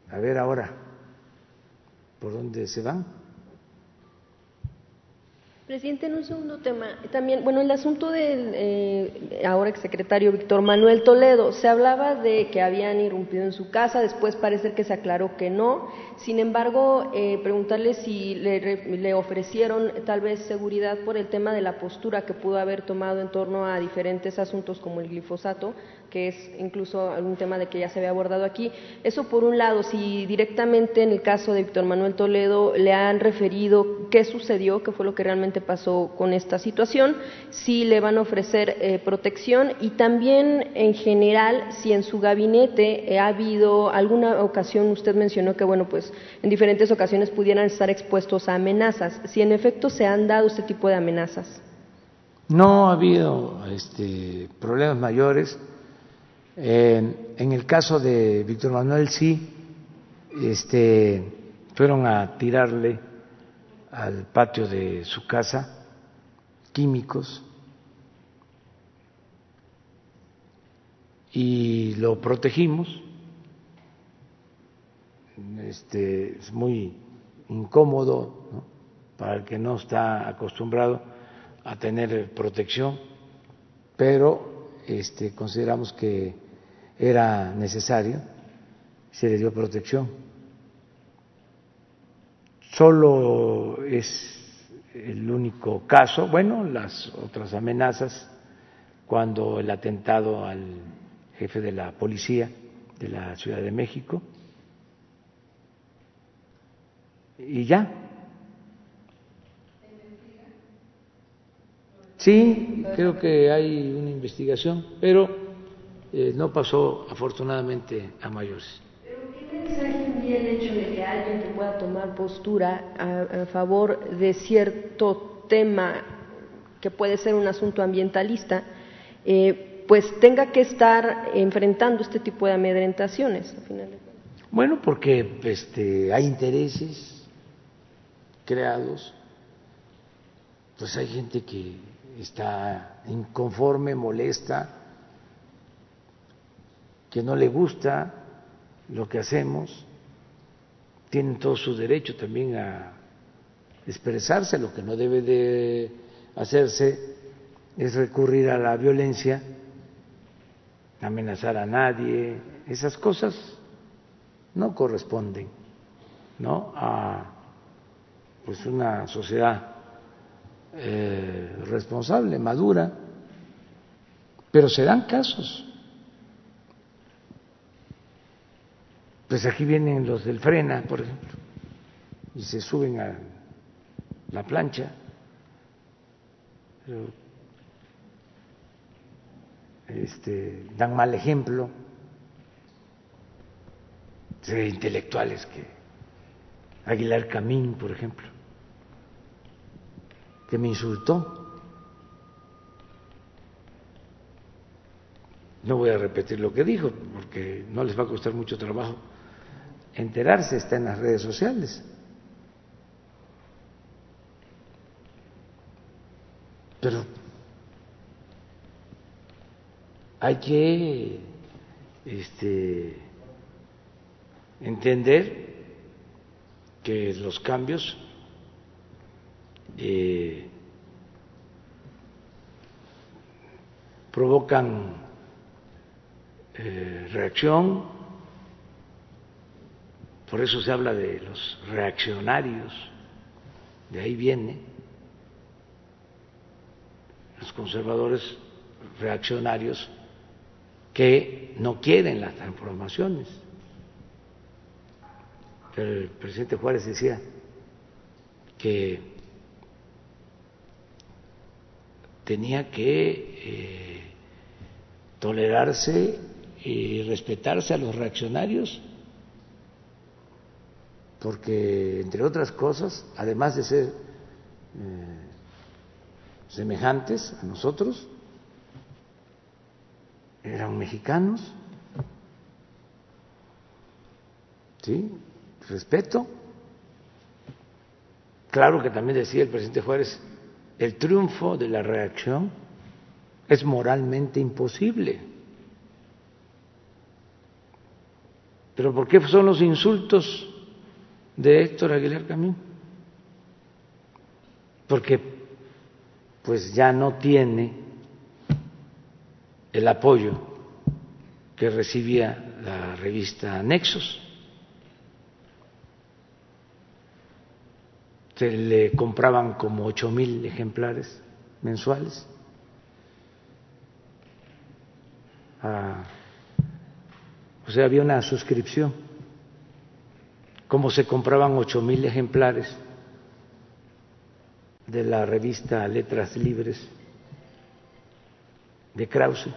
A ver ahora, ¿por dónde se van? Presidente, en un segundo tema, también, bueno, el asunto del eh, ahora exsecretario Víctor Manuel Toledo, se hablaba de que habían irrumpido en su casa, después parece que se aclaró que no. Sin embargo, eh, preguntarle si le, le, ofrecieron tal vez seguridad por el tema de la postura que pudo haber tomado en torno a diferentes asuntos como el glifosato, que es incluso algún tema de que ya se había abordado aquí. Eso por un lado, si directamente en el caso de Víctor Manuel Toledo le han referido qué sucedió, qué fue lo que realmente pasó con esta situación, si le van a ofrecer eh, protección y también en general si en su gabinete eh, ha habido alguna ocasión, usted mencionó que bueno, pues en diferentes ocasiones pudieran estar expuestos a amenazas, si en efecto se han dado este tipo de amenazas. No ha habido este, problemas mayores en el caso de Víctor Manuel sí, este, fueron a tirarle al patio de su casa químicos y lo protegimos. Este, es muy incómodo para el que no está acostumbrado a tener protección, pero este, consideramos que era necesario, se le dio protección. Solo es el único caso, bueno, las otras amenazas, cuando el atentado al jefe de la policía de la Ciudad de México, y ya. Sí, creo que hay una investigación, pero eh, no pasó afortunadamente a mayores. ¿Pero qué mensaje envía el hecho de que alguien que pueda tomar postura a, favor de cierto tema que puede ser un asunto ambientalista, eh, pues tenga que estar enfrentando este tipo de amedrentaciones? Bueno, porque este, hay intereses creados, pues hay gente que está inconforme, molesta, que no le gusta lo que hacemos, tienen todo su derecho también a expresarse, lo que no debe de hacerse es recurrir a la violencia, amenazar a nadie, esas cosas no corresponden ¿no? a pues una sociedad eh, responsable, madura, pero se dan casos Pues aquí vienen los del frena, por ejemplo, y se suben a la plancha. Este, dan mal ejemplo de intelectuales que Aguilar Camín, por ejemplo, que me insultó. No voy a repetir lo que dijo porque no les va a costar mucho trabajo enterarse, está en las redes sociales. Pero hay que este, entender que los cambios eh, provocan eh, reacción, por eso se habla de los reaccionarios, de ahí viene, los conservadores reaccionarios que no quieren las transformaciones. Pero el presidente Juárez decía que tenía que eh, tolerarse y respetarse a los reaccionarios porque, entre otras cosas, además de ser eh, semejantes a nosotros, eran mexicanos, ¿sí? Respeto. Claro que también decía el presidente Juárez, el triunfo de la reacción es moralmente imposible. Pero ¿por qué son los insultos de Héctor Aguilar Camín, porque pues ya no tiene el apoyo que recibía la revista Nexos. Se le compraban como ocho mil ejemplares mensuales. o sea, había una suscripción. Como se compraban ocho mil ejemplares de la revista Letras Libres de Krause.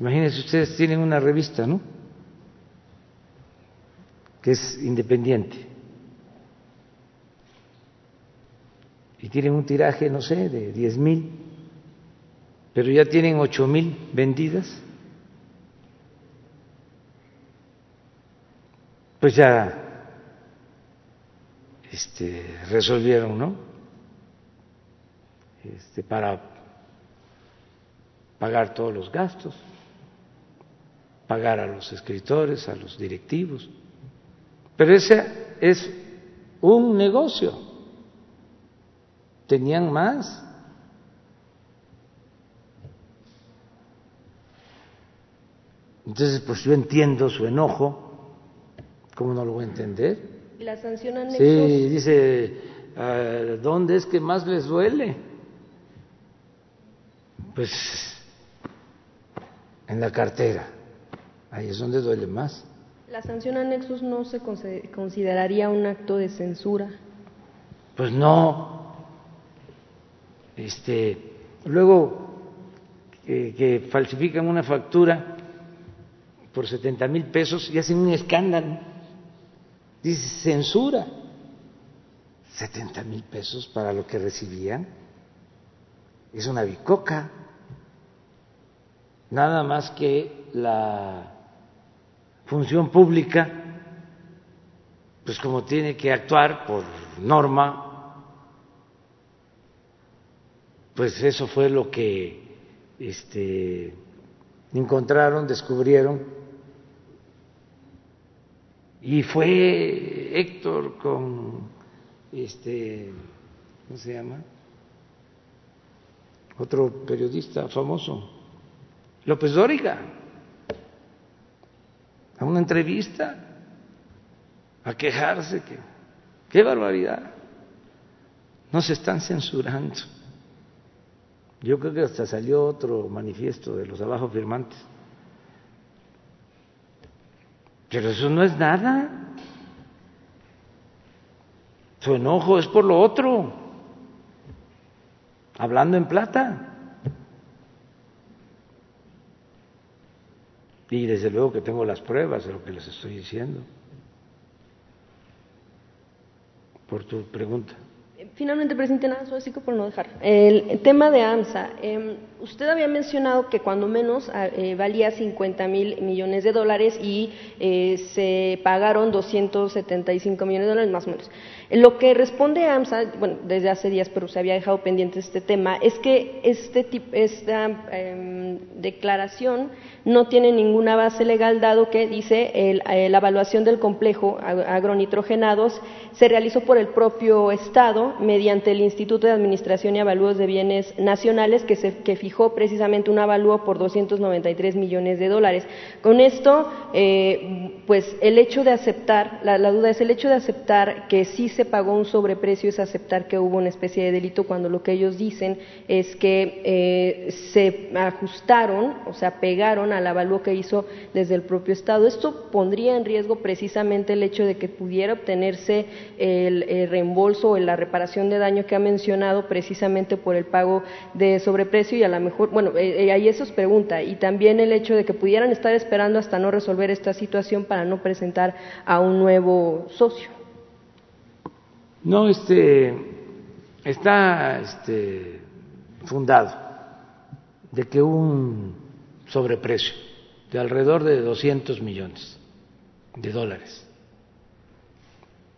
Imagínense, ustedes tienen una revista, ¿no? Que es independiente. Y tienen un tiraje, no sé, de diez mil, pero ya tienen ocho mil vendidas. Pues ya este, resolvieron, ¿no? Este, para pagar todos los gastos, pagar a los escritores, a los directivos. Pero ese es un negocio. Tenían más. Entonces, pues yo entiendo su enojo, ¿cómo no lo voy a entender? ¿Y la sanción Sí, dice, ah, ¿dónde es que más les duele? Pues en la cartera, ahí es donde duele más. ¿La sanción a Nexus no se consideraría un acto de censura? Pues no. Este, luego que falsifican una factura por 70 mil pesos y hacen un escándalo Dice, censura. 70 mil pesos para lo que recibían. Es una bicoca. Nada más que la función pública, pues como tiene que actuar por norma, pues eso fue lo que este, encontraron, descubrieron y fue Héctor con este, ¿cómo se llama? Otro periodista famoso, López Dóriga, a una entrevista, a quejarse que, qué barbaridad, no se están censurando. Yo creo que hasta salió otro manifiesto de los abajo firmantes Pero eso no es nada. Su enojo es por lo otro, hablando en plata. Y desde luego que tengo las pruebas de lo que les estoy diciendo. Por tu pregunta. Finalmente, presidente, nada, solo por no dejar. El tema de AMSA. Em, usted había mencionado que cuando menos ah, eh, valía 50 mil millones de dólares y eh, se pagaron 275 millones de dólares, más o menos. Lo que responde AMSA, bueno, desde hace días, pero se había dejado pendiente este tema, es que este esta em, declaración no tiene ninguna base legal, dado que dice eh, la evaluación del complejo agronitrogenados se realizó por el propio Estado mediante el Instituto de Administración y Avalúos de Bienes Nacionales, que, se, que fijó precisamente un avalúo por 293 millones de dólares. Con esto, eh, pues el hecho de aceptar, la duda es el hecho de aceptar que sí se pagó un sobreprecio, es aceptar que hubo una especie de delito, cuando lo que ellos dicen es que eh, se ajustaron, o sea, pegaron al avalúo que hizo desde el propio Estado. Esto pondría en riesgo precisamente el hecho de que pudiera obtenerse el, reembolso o la reparación de daño que ha mencionado precisamente por el pago de sobreprecio y a lo mejor, bueno, eh, eh, ahí eso es pregunta. Y también el hecho de que pudieran estar esperando hasta no resolver esta situación para no presentar a un nuevo socio. No, este, está este, fundado de que un sobreprecio de alrededor de 200 millones de dólares.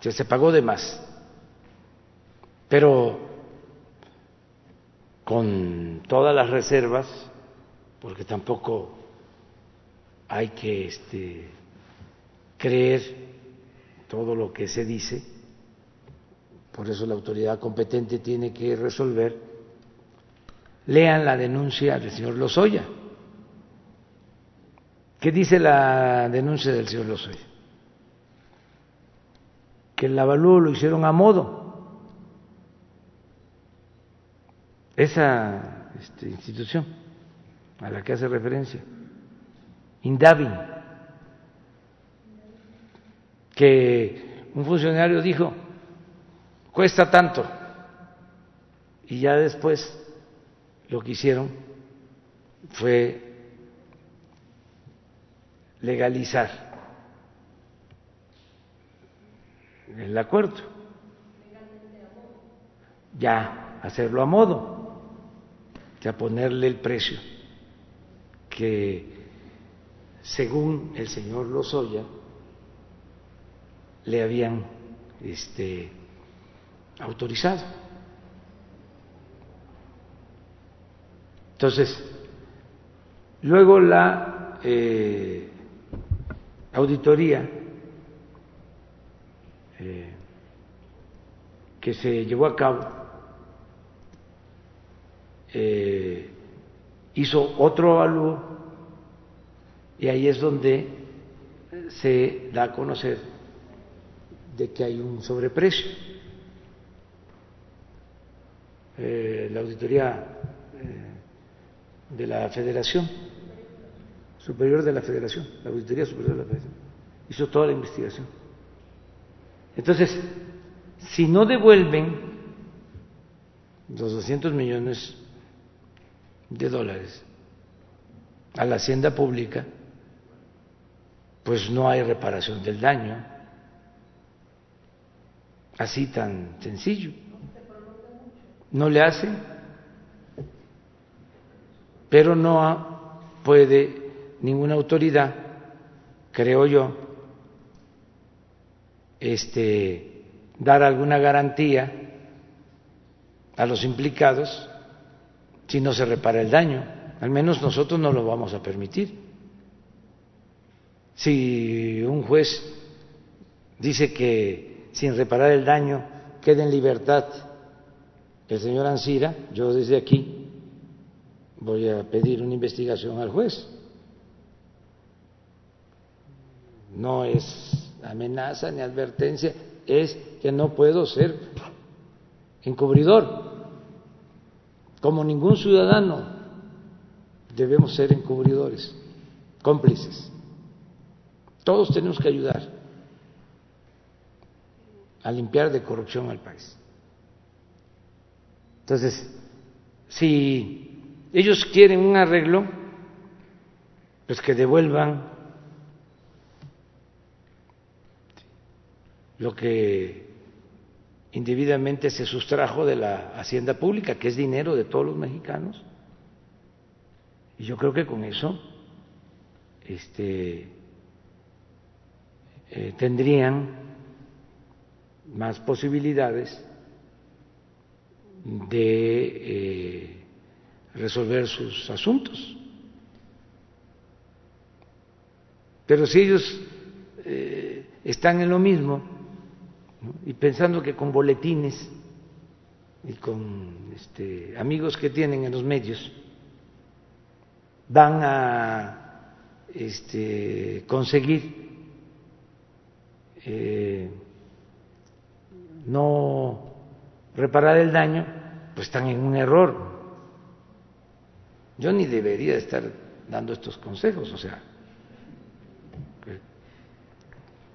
Se, se pagó de más, pero con todas las reservas, porque tampoco hay que este, creer todo lo que se dice, por eso la autoridad competente tiene que resolver, lean la denuncia del señor Lozoya. ¿Qué dice la denuncia del señor Lozoya? Que el avalúo lo hicieron a modo. Esa este, institución a la que hace referencia, Indavin, que un funcionario dijo, cuesta tanto, y ya después lo que hicieron fue legalizar el acuerdo, ya hacerlo a modo, ya ponerle el precio que según el señor Lozoya le habían este, autorizado. Entonces, luego la eh, auditoría eh, que se llevó a cabo eh, hizo otro avalúo y ahí es donde se da a conocer de que hay un sobreprecio. Eh, la auditoría de la Federación Superior de la Federación, la Auditoría Superior de la Federación, hizo toda la investigación. Entonces, si no devuelven los 200 millones de dólares a la hacienda pública, pues no hay reparación del daño. Así tan sencillo. No le hace, pero no puede ninguna autoridad, creo yo, este, dar alguna garantía a los implicados si no se repara el daño. Al menos nosotros no lo vamos a permitir. Si un juez dice que sin reparar el daño queda en libertad el señor Ansira, yo desde aquí voy a pedir una investigación al juez no es amenaza ni advertencia, es que no puedo ser encubridor. Como ningún ciudadano debemos ser encubridores, cómplices. Todos tenemos que ayudar a limpiar de corrupción al país. Entonces, si ellos quieren un arreglo, pues que devuelvan lo que indebidamente se sustrajo de la hacienda pública, que es dinero de todos los mexicanos. Y yo creo que con eso este, eh, tendrían más posibilidades de eh, resolver sus asuntos. Pero si ellos eh, están en lo mismo, y pensando que con boletines y con este, amigos que tienen en los medios van a este, conseguir eh, no reparar el daño, pues están en un error. Yo ni debería estar dando estos consejos, o sea,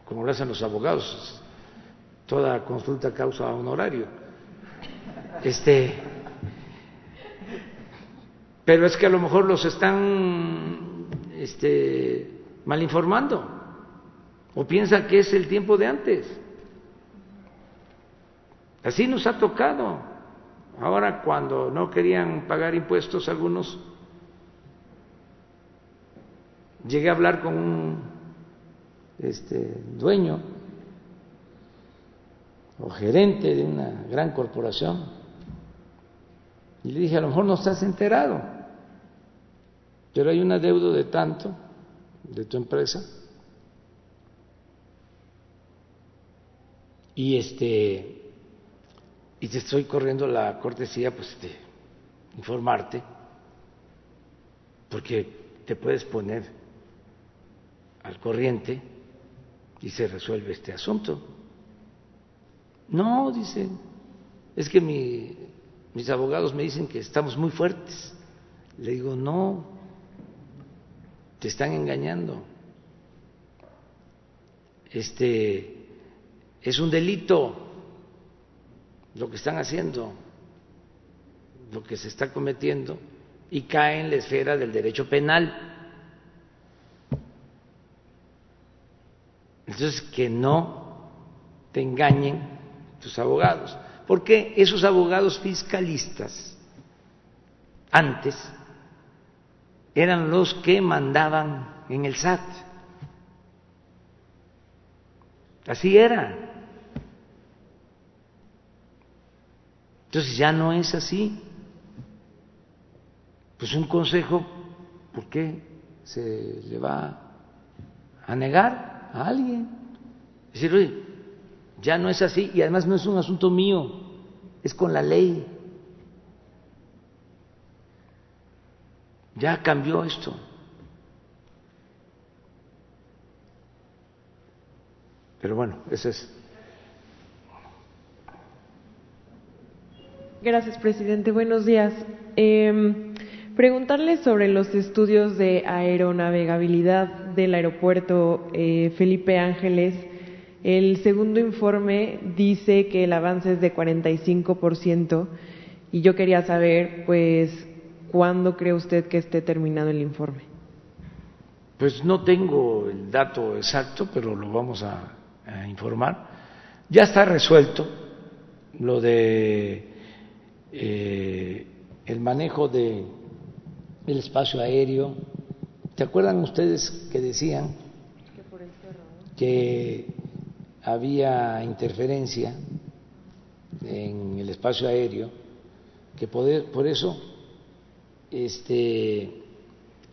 como lo hacen los abogados, toda consulta causa honorario. Este, pero es que a lo mejor los están este, mal informando o piensan que es el tiempo de antes. Así nos ha tocado. Ahora cuando no querían pagar impuestos algunos, llegué a hablar con un este, dueño o gerente de una gran corporación. Y le dije, a lo mejor no estás enterado, pero hay un adeudo de tanto de tu empresa. Y este y te estoy corriendo la cortesía pues de informarte porque te puedes poner al corriente y se resuelve este asunto. No, dicen, es que mis abogados me dicen que estamos muy fuertes. Le digo, no, te están engañando. Este es un delito lo que están haciendo, lo que se está cometiendo y cae en la esfera del derecho penal. Entonces, que no te engañen tus abogados, porque esos abogados fiscalistas antes eran los que mandaban en el SAT. Así era. Entonces ya no es así. Pues un consejo, ¿por qué se le va a negar a alguien? Decir, oye, ya no es así y además no es un asunto mío, es con la ley. Ya cambió esto. Pero bueno, ese es. Gracias, presidente. Buenos días. Eh, preguntarle sobre los estudios de aeronavegabilidad del aeropuerto eh, Felipe Ángeles. El segundo informe dice que el avance es de 45% y yo quería saber, pues, ¿Cuándo cree usted que esté terminado el informe? Pues no tengo el dato exacto, pero lo vamos a, informar. Ya está resuelto lo de eh, el manejo de el espacio aéreo. ¿Se acuerdan ustedes que decían que había interferencia en el espacio aéreo, que por eso este,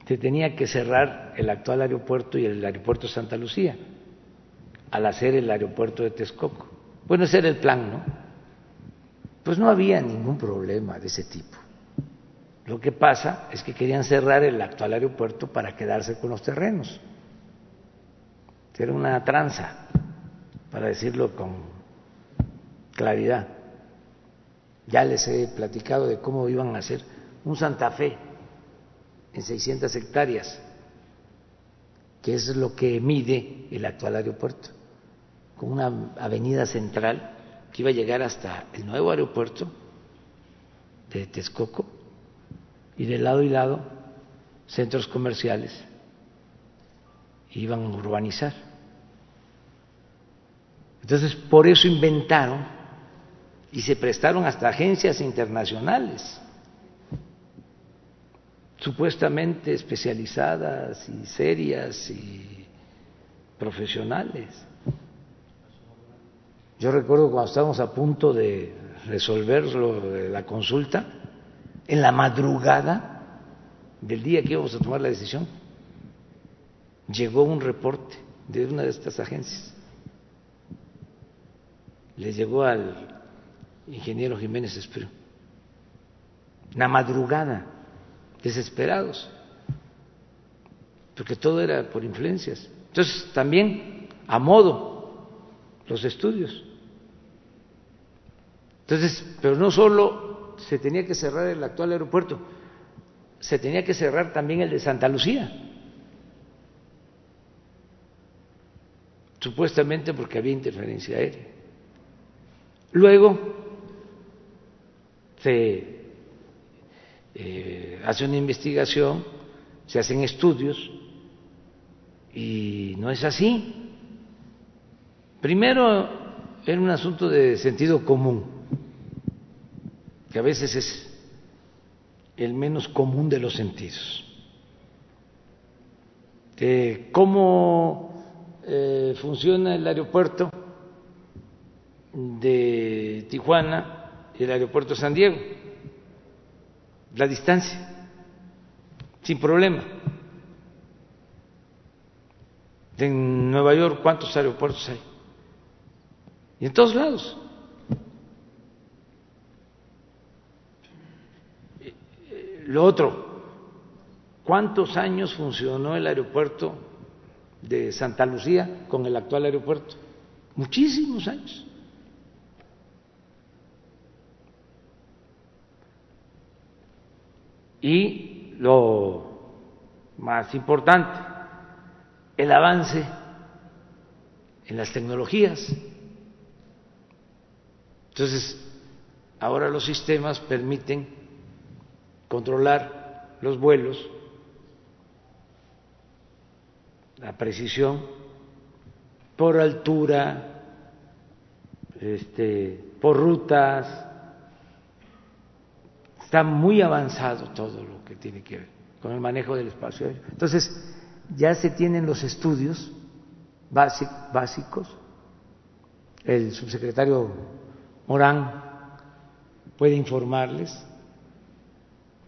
se tenía que cerrar el actual aeropuerto y el aeropuerto Santa Lucía al hacer el aeropuerto de Texcoco. Bueno, ese era el plan, ¿no? Pues no había ningún problema de ese tipo. Lo que pasa es que querían cerrar el actual aeropuerto para quedarse con los terrenos. Era una tranza, para decirlo con claridad. Ya les he platicado de cómo iban a hacer un Santa Fe en 600 hectáreas, que es lo que mide el actual aeropuerto, con una avenida central que iba a llegar hasta el nuevo aeropuerto de Texcoco y de lado y lado centros comerciales iban a urbanizar. Entonces, por eso inventaron y se prestaron hasta agencias internacionales supuestamente especializadas y serias y profesionales. Yo recuerdo cuando estábamos a punto de resolver la consulta, en la madrugada del día que íbamos a tomar la decisión, llegó un reporte de una de estas agencias. Le llegó al ingeniero Jiménez Espero. La madrugada desesperados, porque todo era por influencias. Entonces, también a modo los estudios. Entonces, pero no solo se tenía que cerrar el actual aeropuerto, se tenía que cerrar también el de Santa Lucía, supuestamente porque había interferencia aérea. Luego se eh, hace una investigación, se hacen estudios y no es así. Primero era un asunto de sentido común, que a veces es el menos común de los sentidos. ¿Cómo eh, funciona el aeropuerto de Tijuana y el aeropuerto de San Diego? la distancia, sin problema. En Nueva York, ¿cuántos aeropuertos hay? Y en todos lados. Lo otro, ¿cuántos años funcionó el aeropuerto de Santa Lucía con el actual aeropuerto? Muchísimos años. Y lo más importante, el avance en las tecnologías. Entonces, ahora los sistemas permiten controlar los vuelos, la precisión por altura, este, por rutas. Está muy avanzado todo lo que tiene que ver con el manejo del espacio. Entonces, ya se tienen los estudios básicos. El subsecretario Morán puede informarles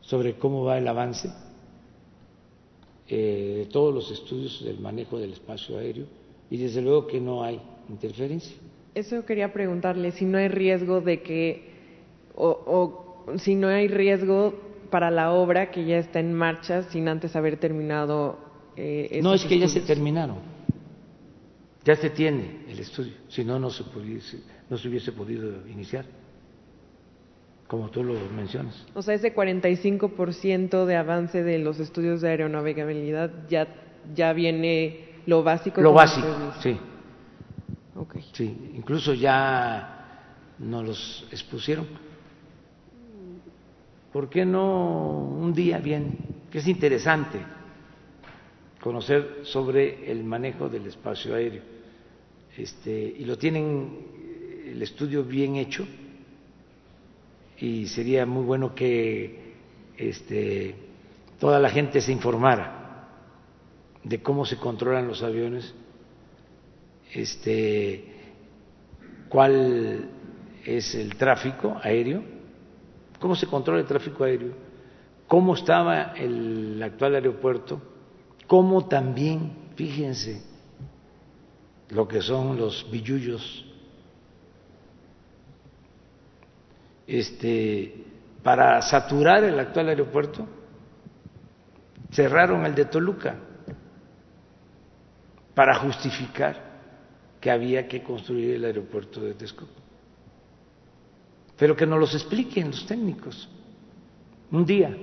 sobre cómo va el avance eh, de todos los estudios del manejo del espacio aéreo y desde luego que no hay interferencia. Eso quería preguntarle, si no hay riesgo de que, o, o si no hay riesgo para la obra que ya está en marcha sin antes haber terminado. Eh, no, es que ya se terminaron, ya se tiene el estudio, si no, no se, pudiese, no se hubiese podido iniciar como tú lo mencionas. O sea, ese 45% de avance de los estudios de aeronavegabilidad ya, ya viene lo básico. Lo básico, sí. Okay. Sí, incluso ya nos los expusieron. ¿Por qué no un día bien? Que es interesante conocer sobre el manejo del espacio aéreo. Este, y lo tienen el estudio bien hecho y sería muy bueno que este, toda la gente se informara de cómo se controlan los aviones, este, cuál es el tráfico aéreo, cómo se controla el tráfico aéreo, cómo estaba el actual aeropuerto, cómo también, fíjense, lo que son los billullos este, para saturar el actual aeropuerto, cerraron el de Toluca para justificar que había que construir el aeropuerto de Texcoco. Pero que nos los expliquen los técnicos un día.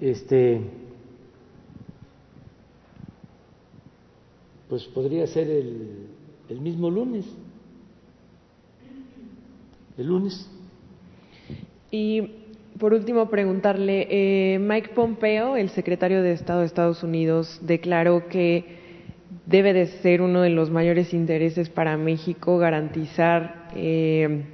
Este pues podría ser el, el mismo lunes el lunes. Y por último, preguntarle, eh, Mike Pompeo, el secretario de Estado de Estados Unidos, declaró que debe de ser uno de los mayores intereses para México garantizar eh,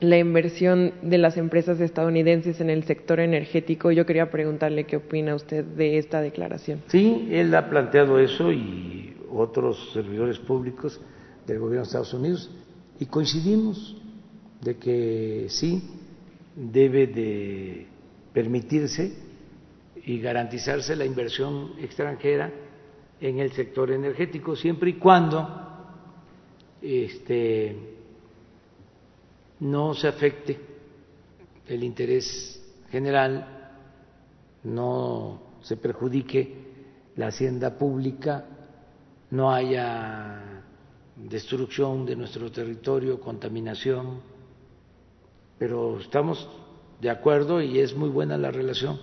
la inversión de las empresas estadounidenses en el sector energético. Yo quería preguntarle qué opina usted de esta declaración. Sí, él ha planteado eso y otros servidores públicos del gobierno de Estados Unidos y coincidimos de que sí debe de permitirse y garantizarse la inversión extranjera en el sector energético siempre y cuando este, no se afecte el interés general, no se perjudique la hacienda pública, no haya destrucción de nuestro territorio, contaminación pero estamos de acuerdo y es muy buena la relación.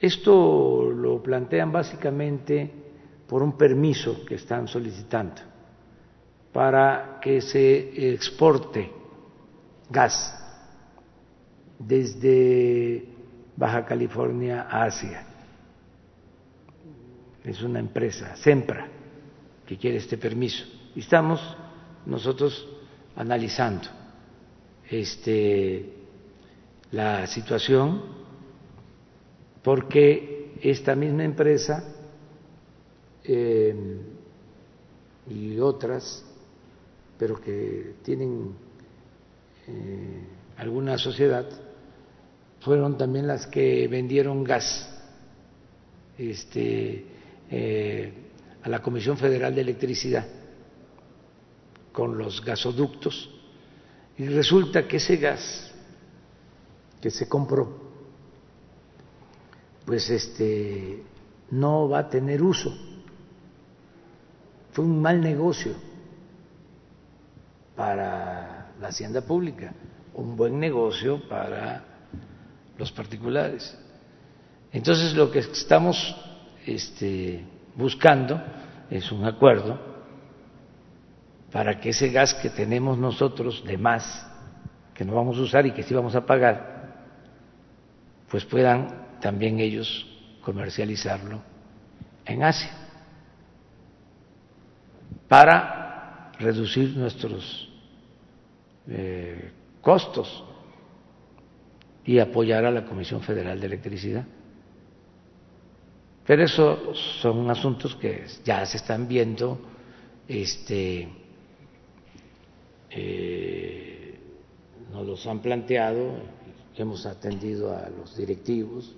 Esto lo plantean básicamente por un permiso que están solicitando para que se exporte gas desde Baja California a Asia. Es una empresa, Sempra, que quiere este permiso. Y estamos nosotros analizando este, la situación porque esta misma empresa eh, y otras, pero que tienen eh, alguna sociedad, fueron también las que vendieron gas este, eh, a la Comisión Federal de Electricidad con los gasoductos y resulta que ese gas que se compró pues este no va a tener uso. Fue un mal negocio para la hacienda pública, un buen negocio para los particulares. Entonces lo que estamos este, buscando es un acuerdo para que ese gas que tenemos nosotros de más, que no vamos a usar y que sí vamos a pagar, pues puedan también ellos comercializarlo en Asia para reducir nuestros eh, costos y apoyar a la Comisión Federal de Electricidad. Pero eso son asuntos que ya se están viendo, este, eh, nos los han planteado, hemos atendido a los directivos,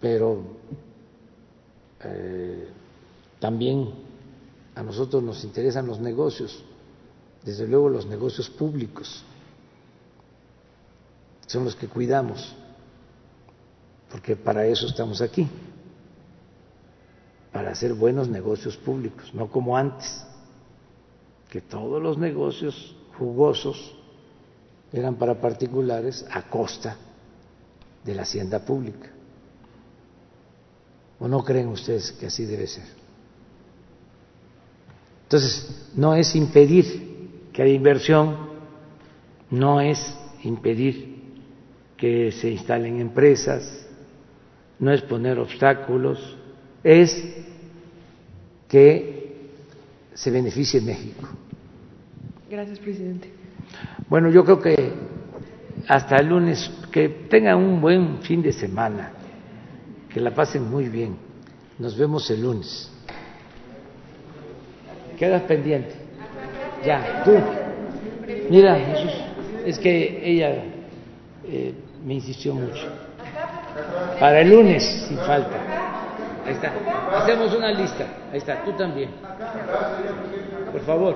pero eh, también a nosotros nos interesan los negocios, desde luego los negocios públicos, son los que cuidamos, porque para eso estamos aquí, para hacer buenos negocios públicos, no como antes, que todos los negocios jugosos eran para particulares a costa de la hacienda pública. ¿O no creen ustedes que así debe ser? Entonces, no es impedir que haya inversión, no es impedir que se instalen empresas, no es poner obstáculos, es que se beneficie México. Gracias, presidente. Bueno, yo creo que hasta el lunes, que tengan un buen fin de semana que la pasen muy bien. Nos vemos el lunes. Quedas pendiente. Ya, tú. Mira, Jesús, es que ella eh, me insistió mucho. Para el lunes, sin falta. Ahí está. Hacemos una lista. Ahí está, tú también. Por favor.